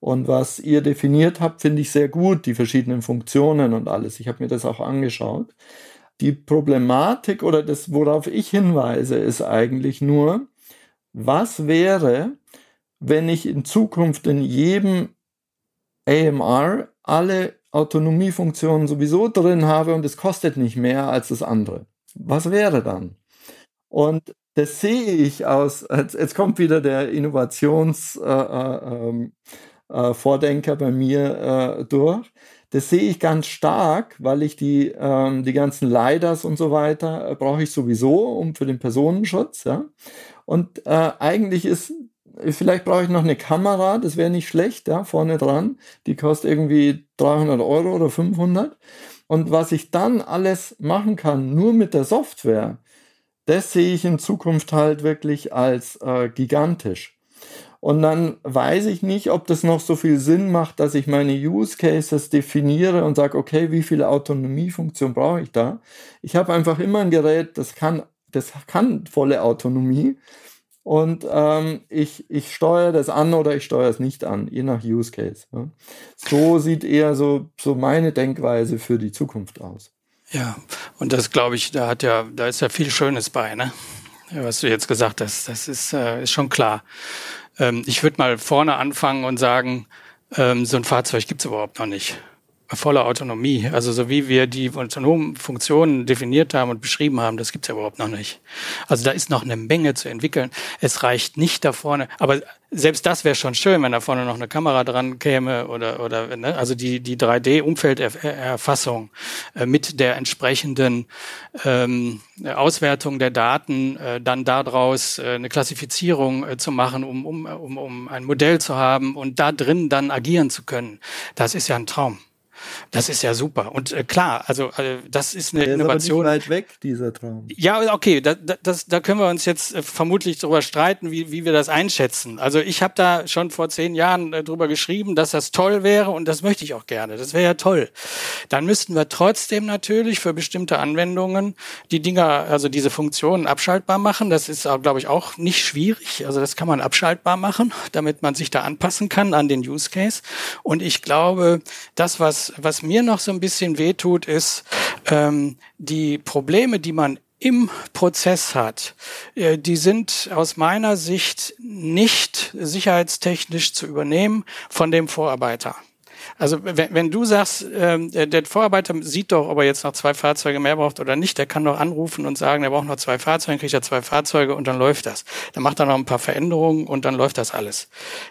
S6: Und was ihr definiert habt, finde ich sehr gut, die verschiedenen Funktionen und alles. Ich habe mir das auch angeschaut. Die Problematik oder das, worauf ich hinweise, ist eigentlich nur, was wäre, wenn ich in Zukunft in jedem AMR alle Autonomiefunktionen sowieso drin habe und es kostet nicht mehr als das andere. Was wäre dann? Und das sehe ich aus, jetzt, jetzt kommt wieder der Innovations, äh, äh, ähm, äh, bei mir äh, durch. Das sehe ich ganz stark, weil ich die, ähm, die ganzen Leiders und so weiter äh, brauche ich sowieso, um für den Personenschutz. Ja? Und äh, eigentlich ist, vielleicht brauche ich noch eine Kamera, das wäre nicht schlecht, ja, vorne dran. Die kostet irgendwie 300 Euro oder 500. Und was ich dann alles machen kann, nur mit der Software, das sehe ich in Zukunft halt wirklich als äh, gigantisch. Und dann weiß ich nicht, ob das noch so viel Sinn macht, dass ich meine Use Cases definiere und sage, okay, wie viele Autonomiefunktion brauche ich da? Ich habe einfach immer ein Gerät, das kann, das kann volle Autonomie. Und ähm, ich, ich steuere das an oder ich steuere es nicht an, je nach Use Case. Ja. So sieht eher so, so meine Denkweise für die Zukunft aus.
S5: Ja, und das glaube ich, da hat ja, da ist ja viel Schönes bei, ne? Was du jetzt gesagt hast, das ist, äh, ist schon klar. Ähm, ich würde mal vorne anfangen und sagen, ähm, so ein Fahrzeug gibt es überhaupt noch nicht. Voller Autonomie. Also so wie wir die autonomen Funktionen definiert haben und beschrieben haben, das gibt es ja überhaupt noch nicht. Also da ist noch eine Menge zu entwickeln. Es reicht nicht da vorne, aber selbst das wäre schon schön, wenn da vorne noch eine Kamera dran käme oder oder ne? also die die 3D-Umfelderfassung äh, mit der entsprechenden ähm, Auswertung der Daten, äh, dann daraus äh, eine Klassifizierung äh, zu machen, um, um um um ein Modell zu haben und da drin dann agieren zu können. Das ist ja ein Traum. Das ist ja super. Und äh, klar, also äh, das ist eine
S6: Der
S5: Innovation.
S6: Ist aber nicht weit weg, dieser Traum.
S5: Ja, okay, da, da, das, da können wir uns jetzt äh, vermutlich darüber streiten, wie, wie wir das einschätzen. Also ich habe da schon vor zehn Jahren äh, drüber geschrieben, dass das toll wäre und das möchte ich auch gerne. Das wäre ja toll. Dann müssten wir trotzdem natürlich für bestimmte Anwendungen die Dinger, also diese Funktionen abschaltbar machen. Das ist, glaube ich, auch nicht schwierig. Also das kann man abschaltbar machen, damit man sich da anpassen kann an den Use Case. Und ich glaube, das, was was mir noch so ein bisschen wehtut, ist ähm, die Probleme, die man im Prozess hat, äh, die sind aus meiner Sicht nicht sicherheitstechnisch zu übernehmen von dem Vorarbeiter. Also wenn, wenn du sagst, ähm, der, Vorarbeiter sieht doch, ob er jetzt noch zwei Fahrzeuge mehr braucht oder nicht, der kann doch anrufen und sagen, er braucht noch zwei Fahrzeuge, kriegt er zwei Fahrzeuge und dann läuft das. Dann macht er noch ein paar Veränderungen und dann läuft das alles.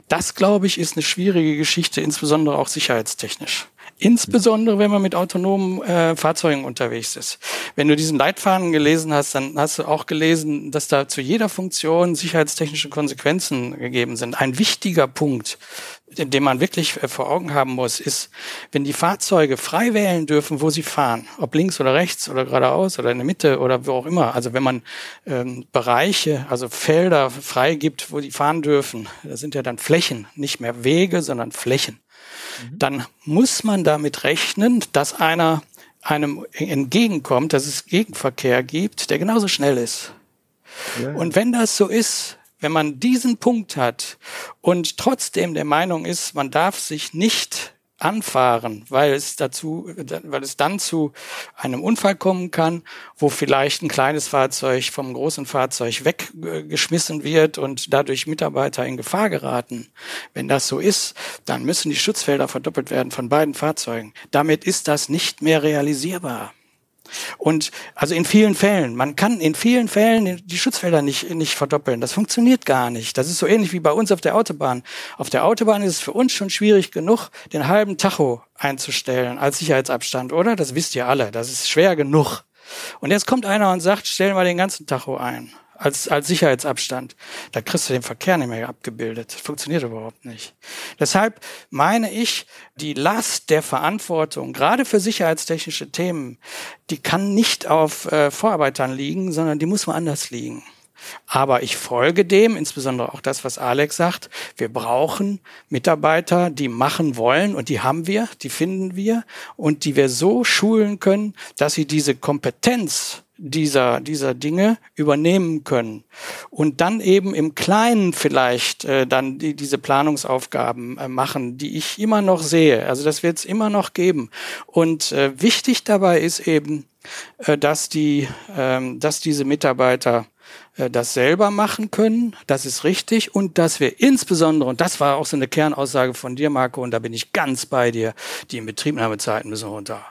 S5: Das, glaube ich, ist eine schwierige Geschichte, insbesondere auch sicherheitstechnisch. Insbesondere, wenn man mit autonomen äh, Fahrzeugen unterwegs ist. Wenn du diesen Leitfaden gelesen hast, dann hast du auch gelesen, dass da zu jeder Funktion sicherheitstechnische Konsequenzen gegeben sind. Ein wichtiger Punkt, den man wirklich äh, vor Augen haben muss, ist, wenn die Fahrzeuge frei wählen dürfen, wo sie fahren, ob links oder rechts oder geradeaus oder in der Mitte oder wo auch immer. Also wenn man ähm, Bereiche, also Felder freigibt, wo die fahren dürfen, das sind ja dann Flächen, nicht mehr Wege, sondern Flächen. Mhm. Dann muss man damit rechnen, dass einer einem entgegenkommt, dass es Gegenverkehr gibt, der genauso schnell ist. Ja. Und wenn das so ist, wenn man diesen Punkt hat und trotzdem der Meinung ist, man darf sich nicht anfahren, weil es dazu, weil es dann zu einem Unfall kommen kann, wo vielleicht ein kleines Fahrzeug vom großen Fahrzeug weggeschmissen wird und dadurch Mitarbeiter in Gefahr geraten. Wenn das so ist, dann müssen die Schutzfelder verdoppelt werden von beiden Fahrzeugen. Damit ist das nicht mehr realisierbar. Und also in vielen Fällen, man kann in vielen Fällen die Schutzfelder nicht, nicht verdoppeln. Das funktioniert gar nicht. Das ist so ähnlich wie bei uns auf der Autobahn. Auf der Autobahn ist es für uns schon schwierig genug, den halben Tacho einzustellen als Sicherheitsabstand, oder? Das wisst ihr alle. Das ist schwer genug. Und jetzt kommt einer und sagt, stellen wir den ganzen Tacho ein als, als Sicherheitsabstand. Da kriegst du den Verkehr nicht mehr abgebildet. Das funktioniert überhaupt nicht. Deshalb meine ich, die Last der Verantwortung, gerade für sicherheitstechnische Themen, die kann nicht auf äh, Vorarbeitern liegen, sondern die muss woanders liegen. Aber ich folge dem, insbesondere auch das, was Alex sagt. Wir brauchen Mitarbeiter, die machen wollen und die haben wir, die finden wir und die wir so schulen können, dass sie diese Kompetenz dieser, dieser Dinge übernehmen können. Und dann eben im Kleinen vielleicht äh, dann die, diese Planungsaufgaben äh, machen, die ich immer noch sehe. Also das wird es immer noch geben. Und äh, wichtig dabei ist eben, äh, dass, die, ähm, dass diese Mitarbeiter äh, das selber machen können. Das ist richtig. Und dass wir insbesondere, und das war auch so eine Kernaussage von dir, Marco, und da bin ich ganz bei dir, die Inbetriebnahmezeiten müssen runter.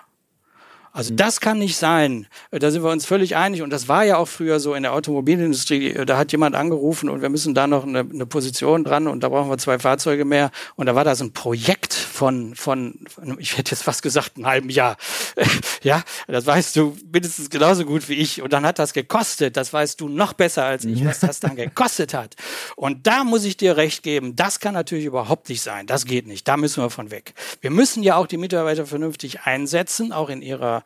S5: Also mhm. das kann nicht sein. Da sind wir uns völlig einig. Und das war ja auch früher so in der Automobilindustrie. Da hat jemand angerufen und wir müssen da noch eine, eine Position dran und da brauchen wir zwei Fahrzeuge mehr. Und da war das ein Projekt von, von, ich hätte jetzt fast gesagt, einem halben Jahr. [laughs] ja, das weißt du mindestens genauso gut wie ich. Und dann hat das gekostet. Das weißt du noch besser als ich, was das dann [laughs] gekostet hat. Und da muss ich dir recht geben. Das kann natürlich überhaupt nicht sein. Das geht nicht. Da müssen wir von weg. Wir müssen ja auch die Mitarbeiter vernünftig einsetzen, auch in ihrer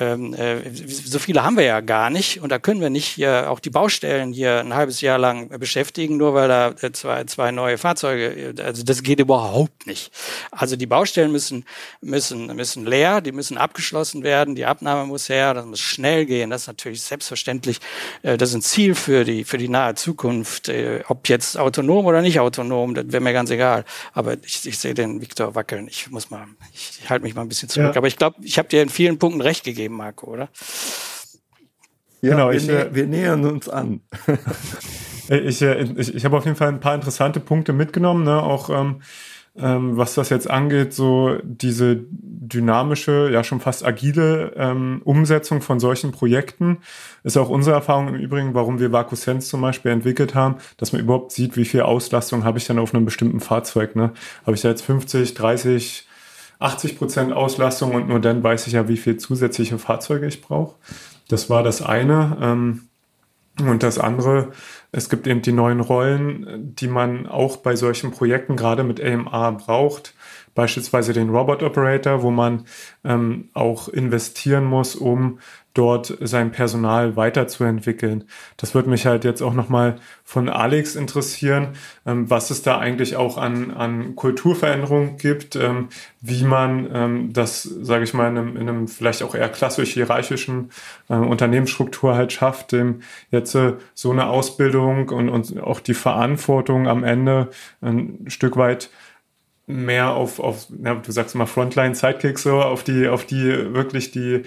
S5: ähm, äh, so viele haben wir ja gar nicht und da können wir nicht hier auch die Baustellen hier ein halbes Jahr lang beschäftigen, nur weil da äh, zwei, zwei neue Fahrzeuge, äh, also das geht überhaupt nicht. Also die Baustellen müssen, müssen, müssen leer, die müssen abgeschlossen werden, die Abnahme muss her, das muss schnell gehen, das ist natürlich selbstverständlich, äh, das ist ein Ziel für die, für die nahe Zukunft, äh, ob jetzt autonom oder nicht autonom, das wäre mir ganz egal, aber ich, ich sehe den Viktor wackeln, ich muss mal, ich, ich halte mich mal ein bisschen zurück, ja. aber ich glaube, ich habe dir in vielen Punkten recht gegeben, Marco, oder?
S6: Ja, genau, wir, ich, nä wir nähern uns an. [laughs]
S4: ich, äh, ich, ich habe auf jeden Fall ein paar interessante Punkte mitgenommen, ne? auch ähm, ähm, was das jetzt angeht, so diese dynamische, ja schon fast agile ähm, Umsetzung von solchen Projekten ist auch unsere Erfahrung im Übrigen, warum wir VacuSense zum Beispiel entwickelt haben, dass man überhaupt sieht, wie viel Auslastung habe ich dann auf einem bestimmten Fahrzeug. Ne? Habe ich da jetzt 50, 30, 80 Prozent Auslastung und nur dann weiß ich ja, wie viel zusätzliche Fahrzeuge ich brauche. Das war das eine. Ähm, und das andere, es gibt eben die neuen Rollen, die man auch bei solchen Projekten gerade mit AMA braucht. Beispielsweise den Robot Operator, wo man ähm, auch investieren muss, um dort sein Personal weiterzuentwickeln. Das würde mich halt jetzt auch nochmal von Alex interessieren, ähm, was es da eigentlich auch an, an Kulturveränderungen gibt, ähm, wie man ähm, das, sage ich mal, in einem, in einem, vielleicht auch eher klassisch hierarchischen äh, Unternehmensstruktur halt schafft, ähm, jetzt äh, so eine Ausbildung und, und auch die Verantwortung am Ende ein Stück weit mehr auf, auf ja, du sagst immer Frontline Sidekicks so, auf die, auf die wirklich die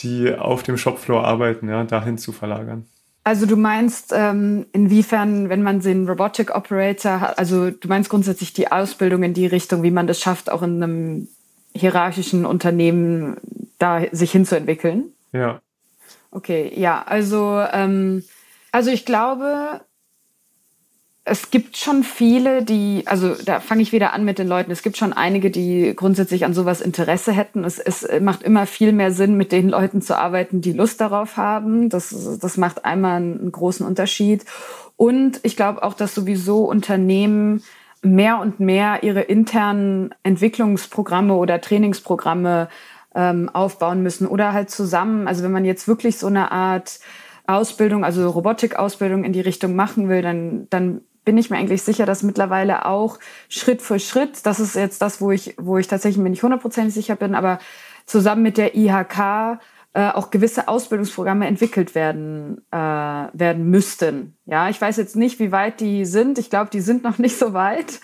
S4: die auf dem Shopfloor arbeiten, ja, dahin zu verlagern.
S2: Also du meinst, ähm, inwiefern, wenn man den Robotic Operator hat, also du meinst grundsätzlich die Ausbildung in die Richtung, wie man das schafft, auch in einem hierarchischen Unternehmen da sich hinzuentwickeln?
S4: Ja.
S2: Okay, ja, also, ähm, also ich glaube, es gibt schon viele, die, also da fange ich wieder an mit den Leuten. Es gibt schon einige, die grundsätzlich an sowas Interesse hätten. Es, es macht immer viel mehr Sinn, mit den Leuten zu arbeiten, die Lust darauf haben. Das, das macht einmal einen großen Unterschied. Und ich glaube auch, dass sowieso Unternehmen mehr und mehr ihre internen Entwicklungsprogramme oder Trainingsprogramme ähm, aufbauen müssen oder halt zusammen. Also wenn man jetzt wirklich so eine Art Ausbildung, also Robotikausbildung in die Richtung machen will, dann, dann bin ich mir eigentlich sicher, dass mittlerweile auch Schritt für Schritt, das ist jetzt das, wo ich, wo ich tatsächlich mir nicht hundertprozentig sicher bin, aber zusammen mit der IHK äh, auch gewisse Ausbildungsprogramme entwickelt werden, äh, werden müssten. Ja, ich weiß jetzt nicht, wie weit die sind. Ich glaube, die sind noch [laughs] nicht so weit,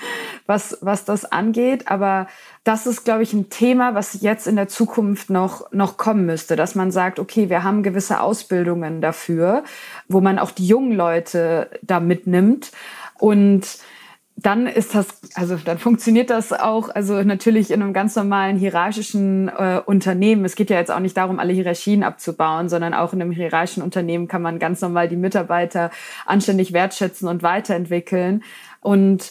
S2: was, was das angeht. Aber das ist, glaube ich, ein Thema, was jetzt in der Zukunft noch, noch kommen müsste, dass man sagt, okay, wir haben gewisse Ausbildungen dafür, wo man auch die jungen Leute da mitnimmt. Und dann ist das, also dann funktioniert das auch, also natürlich in einem ganz normalen hierarchischen äh, Unternehmen. Es geht ja jetzt auch nicht darum, alle Hierarchien abzubauen, sondern auch in einem hierarchischen Unternehmen kann man ganz normal die Mitarbeiter anständig wertschätzen und weiterentwickeln. Und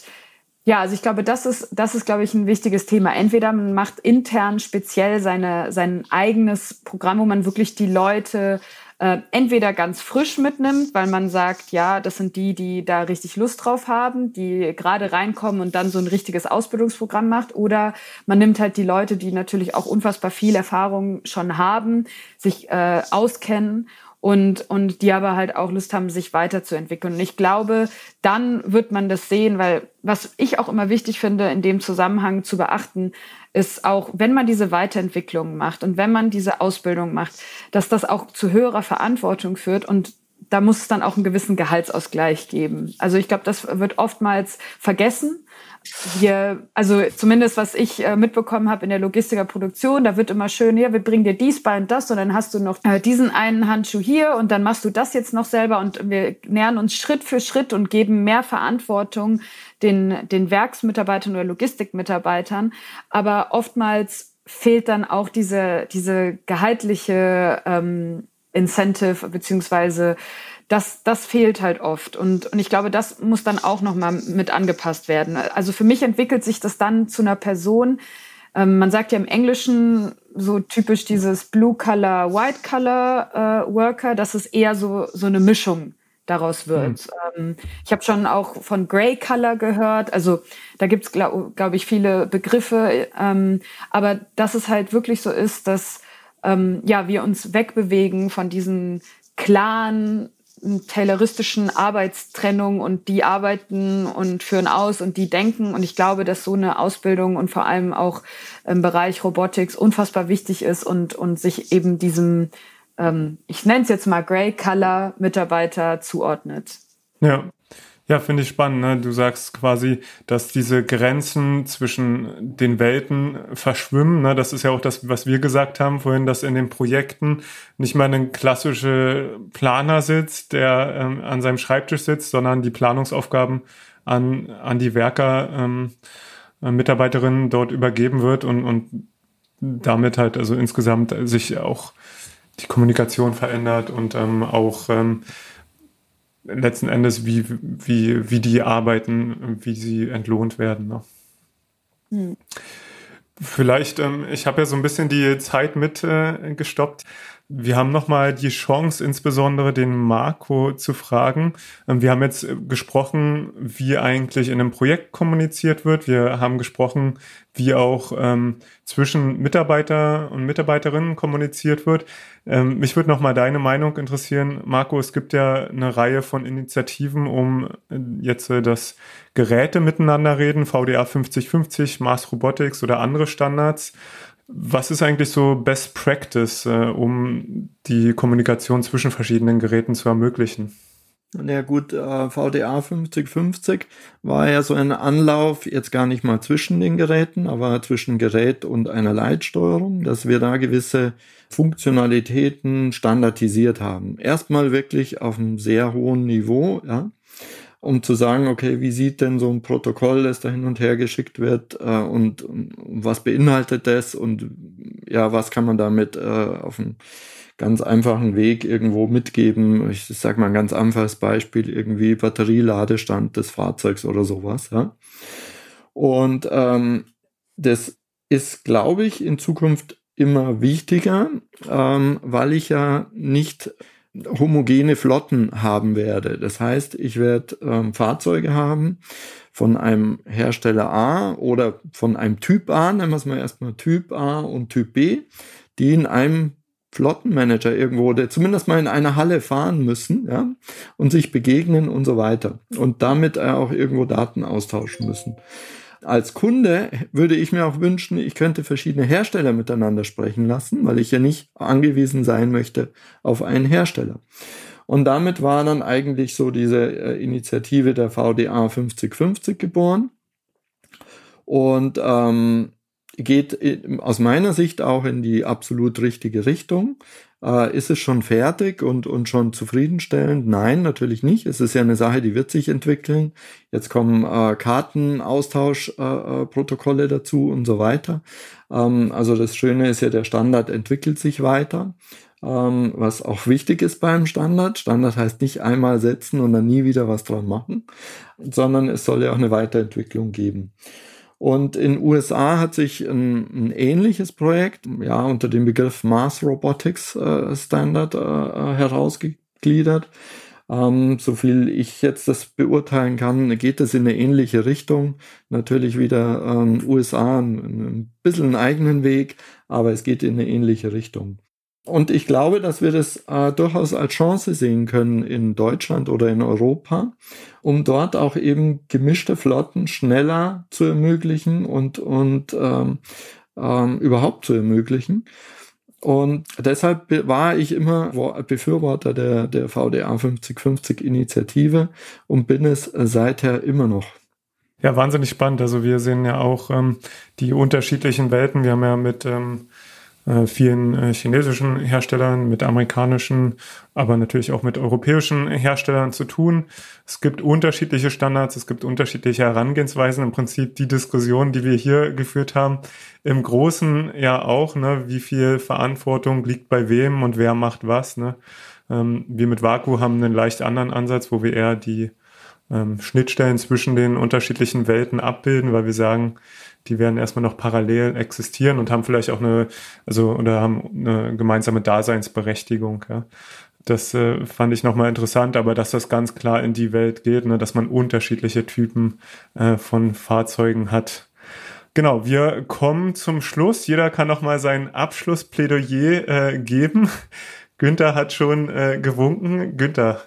S2: ja, also ich glaube, das ist, das ist, glaube ich, ein wichtiges Thema. Entweder man macht intern speziell seine, sein eigenes Programm, wo man wirklich die Leute äh, entweder ganz frisch mitnimmt, weil man sagt, ja, das sind die, die da richtig Lust drauf haben, die gerade reinkommen und dann so ein richtiges Ausbildungsprogramm macht, oder man nimmt halt die Leute, die natürlich auch unfassbar viel Erfahrung schon haben, sich äh, auskennen und, und die aber halt auch Lust haben, sich weiterzuentwickeln. Und ich glaube, dann wird man das sehen, weil was ich auch immer wichtig finde, in dem Zusammenhang zu beachten, ist auch, wenn man diese Weiterentwicklung macht und wenn man diese Ausbildung macht, dass das auch zu höherer Verantwortung führt und da muss es dann auch einen gewissen Gehaltsausgleich geben. Also ich glaube, das wird oftmals vergessen wir, also zumindest was ich äh, mitbekommen habe in der Logistikerproduktion, da wird immer schön, ja, wir bringen dir dies bei und das und dann hast du noch äh, diesen einen Handschuh hier und dann machst du das jetzt noch selber und wir nähern uns Schritt für Schritt und geben mehr Verantwortung den, den Werksmitarbeitern oder Logistikmitarbeitern. Aber oftmals fehlt dann auch diese, diese gehaltliche ähm, Incentive beziehungsweise das, das fehlt halt oft. Und, und ich glaube, das muss dann auch nochmal mit angepasst werden. Also für mich entwickelt sich das dann zu einer Person, ähm, man sagt ja im Englischen so typisch dieses Blue Color, White Color äh, Worker, dass es eher so, so eine Mischung daraus wird. Mhm. Ähm, ich habe schon auch von Grey Color gehört. Also da gibt's es, glaube glaub ich, viele Begriffe. Ähm, aber dass es halt wirklich so ist, dass ähm, ja, wir uns wegbewegen von diesen klaren tayloristischen Arbeitstrennung und die arbeiten und führen aus und die denken. Und ich glaube, dass so eine Ausbildung und vor allem auch im Bereich Robotics unfassbar wichtig ist und, und sich eben diesem, ähm, ich nenne es jetzt mal Grey Color Mitarbeiter zuordnet.
S4: Ja, ja, finde ich spannend. Ne? Du sagst quasi, dass diese Grenzen zwischen den Welten verschwimmen. Ne? Das ist ja auch das, was wir gesagt haben vorhin, dass in den Projekten nicht mal ein klassischer Planer sitzt, der ähm, an seinem Schreibtisch sitzt, sondern die Planungsaufgaben an, an die Werker, ähm, äh, Mitarbeiterinnen dort übergeben wird und, und damit halt also insgesamt sich auch die Kommunikation verändert und ähm, auch ähm, letzten Endes, wie, wie, wie die arbeiten, wie sie entlohnt werden. Ne? Hm. Vielleicht, ähm, ich habe ja so ein bisschen die Zeit mitgestoppt. Äh, wir haben nochmal die Chance, insbesondere den Marco zu fragen. Ähm, wir haben jetzt äh, gesprochen, wie eigentlich in einem Projekt kommuniziert wird. Wir haben gesprochen, wie auch ähm, zwischen Mitarbeiter und Mitarbeiterinnen kommuniziert wird. Ähm, mich würde nochmal deine Meinung interessieren. Marco, es gibt ja eine Reihe von Initiativen, um äh, jetzt äh, das Geräte miteinander reden, VDA 5050, Mars Robotics oder andere Standards. Was ist eigentlich so Best Practice, äh, um die Kommunikation zwischen verschiedenen Geräten zu ermöglichen?
S6: Na gut, äh, VDA 5050 war ja so ein Anlauf, jetzt gar nicht mal zwischen den Geräten, aber zwischen Gerät und einer Leitsteuerung, dass wir da gewisse Funktionalitäten standardisiert haben. Erstmal wirklich auf einem sehr hohen Niveau, ja. Um zu sagen, okay, wie sieht denn so ein Protokoll, das da hin und her geschickt wird äh, und, und, was beinhaltet das und ja, was kann man damit äh, auf einen ganz einfachen Weg irgendwo mitgeben. Ich sage mal ein ganz einfaches Beispiel, irgendwie Batterieladestand des Fahrzeugs oder sowas. Ja? Und ähm, das ist, glaube ich, in Zukunft immer wichtiger, ähm, weil ich ja nicht homogene Flotten haben werde. Das heißt, ich werde ähm, Fahrzeuge haben von einem Hersteller A oder von einem Typ A, nennen wir es mal erstmal Typ A und Typ B, die in einem Flottenmanager irgendwo, der zumindest mal in einer Halle fahren müssen, ja, und sich begegnen und so weiter. Und damit auch irgendwo Daten austauschen müssen. Als Kunde würde ich mir auch wünschen, ich könnte verschiedene Hersteller miteinander sprechen lassen, weil ich ja nicht angewiesen sein möchte auf einen Hersteller. Und damit war dann eigentlich so diese äh, Initiative der VDA 5050 geboren. Und ähm, geht aus meiner Sicht auch in die absolut richtige Richtung. Äh, ist es schon fertig und, und schon zufriedenstellend? Nein, natürlich nicht. Es ist ja eine Sache, die wird sich entwickeln. Jetzt kommen äh, Kartenaustauschprotokolle äh, dazu und so weiter. Ähm, also das Schöne ist ja, der Standard entwickelt sich weiter. Ähm, was auch wichtig ist beim Standard. Standard heißt nicht einmal setzen und dann nie wieder was dran machen, sondern es soll ja auch eine Weiterentwicklung geben. Und in USA hat sich ein, ein ähnliches Projekt, ja, unter dem Begriff Mass Robotics äh, Standard äh, äh, herausgegliedert. Ähm, so viel ich jetzt das beurteilen kann, geht es in eine ähnliche Richtung. Natürlich wieder ähm, USA ein, ein bisschen einen eigenen Weg, aber es geht in eine ähnliche Richtung. Und ich glaube, dass wir das äh, durchaus als Chance sehen können in Deutschland oder in Europa, um dort auch eben gemischte Flotten schneller zu ermöglichen und, und ähm, ähm, überhaupt zu ermöglichen. Und deshalb war ich immer Befürworter der, der VDA 5050 Initiative und bin es seither immer noch.
S4: Ja, wahnsinnig spannend. Also wir sehen ja auch ähm, die unterschiedlichen Welten. Wir haben ja mit ähm, äh, vielen äh, chinesischen Herstellern, mit amerikanischen, aber natürlich auch mit europäischen Herstellern zu tun. Es gibt unterschiedliche Standards, es gibt unterschiedliche Herangehensweisen. Im Prinzip die Diskussion, die wir hier geführt haben, im Großen ja auch, ne, wie viel Verantwortung liegt bei wem und wer macht was. Ne? Ähm, wir mit Vaku haben einen leicht anderen Ansatz, wo wir eher die ähm, Schnittstellen zwischen den unterschiedlichen Welten abbilden, weil wir sagen, die werden erstmal noch parallel existieren und haben vielleicht auch eine, also oder haben eine gemeinsame Daseinsberechtigung. Ja. Das äh, fand ich nochmal interessant, aber dass das ganz klar in die Welt geht, ne, dass man unterschiedliche Typen äh, von Fahrzeugen hat. Genau, wir kommen zum Schluss. Jeder kann nochmal sein Abschlussplädoyer äh, geben. Günther hat schon äh, gewunken. Günther,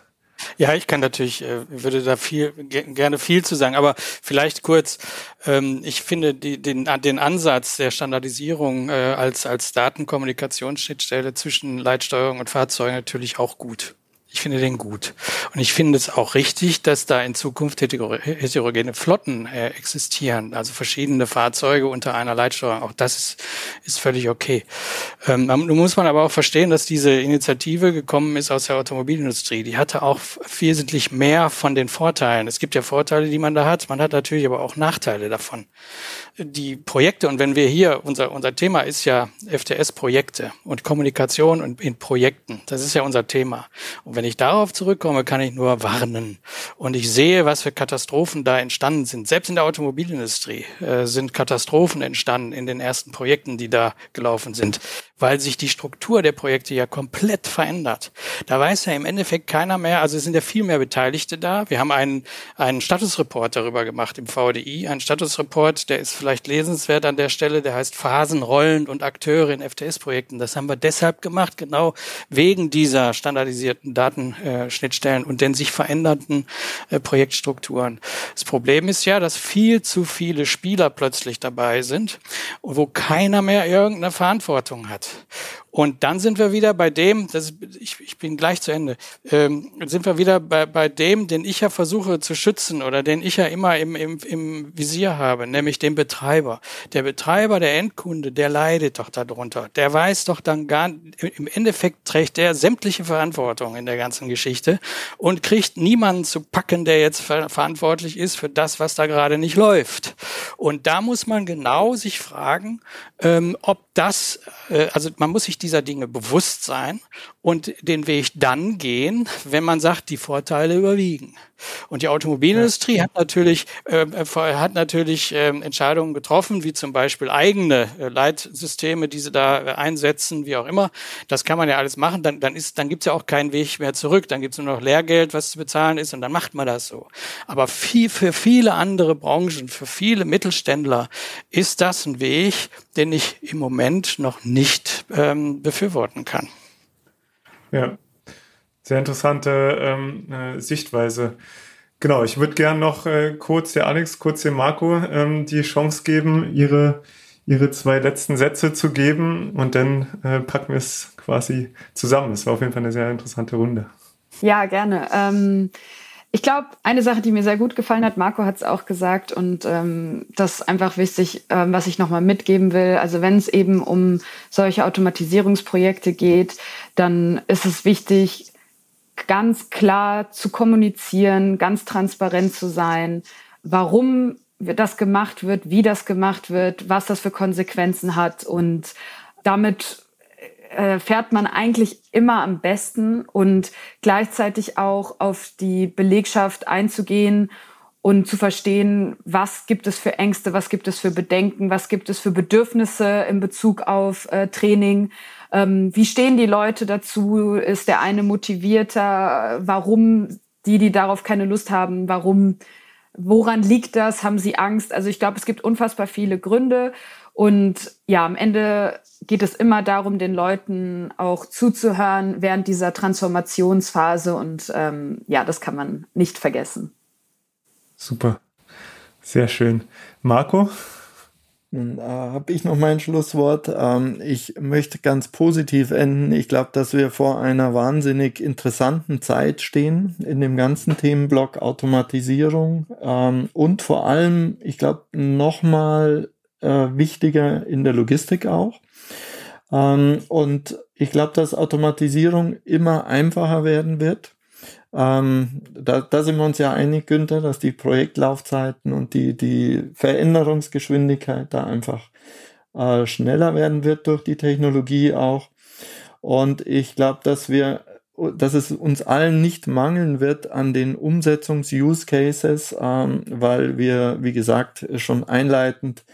S5: ja, ich kann natürlich, äh, würde da viel gerne viel zu sagen, aber vielleicht kurz. Ähm, ich finde die, den, den Ansatz der Standardisierung äh, als als Datenkommunikationsschnittstelle zwischen Leitsteuerung und Fahrzeugen natürlich auch gut. Ich finde den gut. Und ich finde es auch richtig, dass da in Zukunft heterogene Flotten äh, existieren, also verschiedene Fahrzeuge unter einer Leitsteuerung. Auch das ist, ist völlig okay. Ähm, nun muss man aber auch verstehen, dass diese Initiative gekommen ist aus der Automobilindustrie. Die hatte auch wesentlich mehr von den Vorteilen. Es gibt ja Vorteile, die man da hat. Man hat natürlich aber auch Nachteile davon die Projekte, und wenn wir hier, unser, unser Thema ist ja FTS-Projekte und Kommunikation und in Projekten. Das ist ja unser Thema. Und wenn ich darauf zurückkomme, kann ich nur warnen. Und ich sehe, was für Katastrophen da entstanden sind. Selbst in der Automobilindustrie äh, sind Katastrophen entstanden in den ersten Projekten, die da gelaufen sind weil sich die Struktur der Projekte ja komplett verändert. Da weiß ja im Endeffekt keiner mehr, also es sind ja viel mehr Beteiligte da. Wir haben einen, einen Statusreport darüber gemacht im VDI, einen Statusreport, der ist vielleicht lesenswert an der Stelle, der heißt Phasen, Rollen und Akteure in FTS-Projekten. Das haben wir deshalb gemacht, genau wegen dieser standardisierten Datenschnittstellen und den sich verändernden äh, Projektstrukturen. Das Problem ist ja, dass viel zu viele Spieler plötzlich dabei sind, wo keiner mehr irgendeine Verantwortung hat. Und dann sind wir wieder bei dem, das ich, ich bin gleich zu Ende, ähm, sind wir wieder bei, bei dem, den ich ja versuche zu schützen oder den ich ja immer im, im, im Visier habe, nämlich dem Betreiber. Der Betreiber, der Endkunde, der leidet doch darunter. Der weiß doch dann gar, im Endeffekt trägt der sämtliche Verantwortung in der ganzen Geschichte und kriegt niemanden zu packen, der jetzt ver verantwortlich ist für das, was da gerade nicht läuft. Und da muss man genau sich fragen, ähm, ob das, äh, also man muss sich dieser Dinge bewusst sein und den Weg dann gehen, wenn man sagt, die Vorteile überwiegen. Und die Automobilindustrie ja. hat natürlich, äh, äh, hat natürlich äh, Entscheidungen getroffen, wie zum Beispiel eigene äh, Leitsysteme, die sie da äh, einsetzen, wie auch immer. Das kann man ja alles machen. Dann, dann, ist, dann gibt's ja auch keinen Weg mehr zurück. Dann gibt's nur noch Lehrgeld, was zu bezahlen ist, und dann macht man das so. Aber viel, für viele andere Branchen, für viele Mittelständler ist das ein Weg, den ich im Moment noch nicht ähm, befürworten kann.
S4: Ja, sehr interessante ähm, äh, Sichtweise. Genau, ich würde gern noch äh, kurz der Alex, kurz dem Marco ähm, die Chance geben, ihre, ihre zwei letzten Sätze zu geben und dann äh, packen wir es quasi zusammen. Es war auf jeden Fall eine sehr interessante Runde.
S2: Ja, gerne. Ich glaube, eine Sache, die mir sehr gut gefallen hat, Marco hat es auch gesagt und ähm, das ist einfach wichtig, ähm, was ich nochmal mitgeben will. Also wenn es eben um solche Automatisierungsprojekte geht, dann ist es wichtig, ganz klar zu kommunizieren, ganz transparent zu sein, warum das gemacht wird, wie das gemacht wird, was das für Konsequenzen hat. Und damit äh, fährt man eigentlich immer am besten und gleichzeitig auch auf die Belegschaft einzugehen und zu verstehen, was gibt es für Ängste, was gibt es für Bedenken, was gibt es für Bedürfnisse in Bezug auf äh, Training ähm, wie stehen die Leute dazu? Ist der eine motivierter? Warum die, die darauf keine Lust haben, warum, woran liegt das? Haben sie Angst? Also ich glaube, es gibt unfassbar viele Gründe. Und ja, am Ende geht es immer darum, den Leuten auch zuzuhören während dieser Transformationsphase. Und ähm, ja, das kann man nicht vergessen.
S4: Super. Sehr schön. Marco?
S6: Nun äh, habe ich noch mein Schlusswort. Ähm, ich möchte ganz positiv enden. Ich glaube, dass wir vor einer wahnsinnig interessanten Zeit stehen in dem ganzen Themenblock Automatisierung ähm, und vor allem, ich glaube, nochmal äh, wichtiger in der Logistik auch. Ähm, und ich glaube, dass Automatisierung immer einfacher werden wird. Ähm, da, da sind wir uns ja einig, Günther, dass die Projektlaufzeiten und die, die Veränderungsgeschwindigkeit da einfach äh, schneller werden wird durch die Technologie auch. Und ich glaube, dass wir, dass es uns allen nicht mangeln wird an den Umsetzungs-Use Cases, ähm, weil wir, wie gesagt, schon einleitend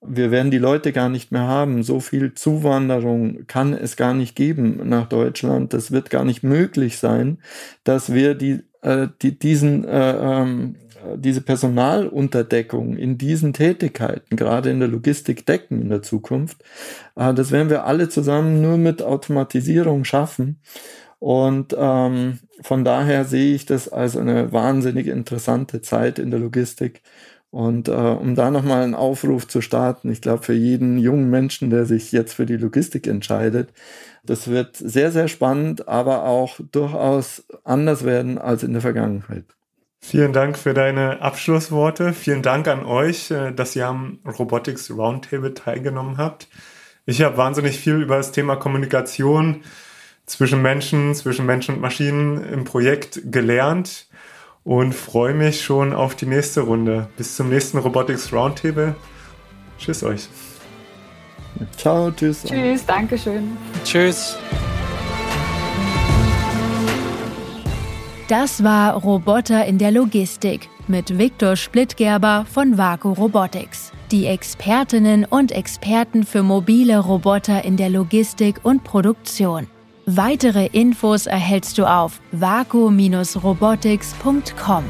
S6: wir werden die Leute gar nicht mehr haben. So viel Zuwanderung kann es gar nicht geben nach Deutschland. Das wird gar nicht möglich sein, dass wir die, äh, die diesen äh, ähm, diese Personalunterdeckung in diesen Tätigkeiten, gerade in der Logistik decken in der Zukunft. Äh, das werden wir alle zusammen nur mit Automatisierung schaffen. Und ähm, von daher sehe ich das als eine wahnsinnig interessante Zeit in der Logistik. Und äh, um da nochmal einen Aufruf zu starten, ich glaube, für jeden jungen Menschen, der sich jetzt für die Logistik entscheidet, das wird sehr, sehr spannend, aber auch durchaus anders werden als in der Vergangenheit.
S4: Vielen Dank für deine Abschlussworte. Vielen Dank an euch, äh, dass ihr am Robotics Roundtable teilgenommen habt. Ich habe wahnsinnig viel über das Thema Kommunikation zwischen Menschen, zwischen Menschen und Maschinen im Projekt gelernt und freue mich schon auf die nächste Runde. Bis zum nächsten Robotics Roundtable. Tschüss euch.
S6: Ciao, tschüss.
S2: Tschüss, danke schön.
S5: Tschüss.
S3: Das war Roboter in der Logistik mit Viktor Splittgerber von Vaku Robotics. Die Expertinnen und Experten für mobile Roboter in der Logistik und Produktion. Weitere Infos erhältst du auf vaku-robotics.com.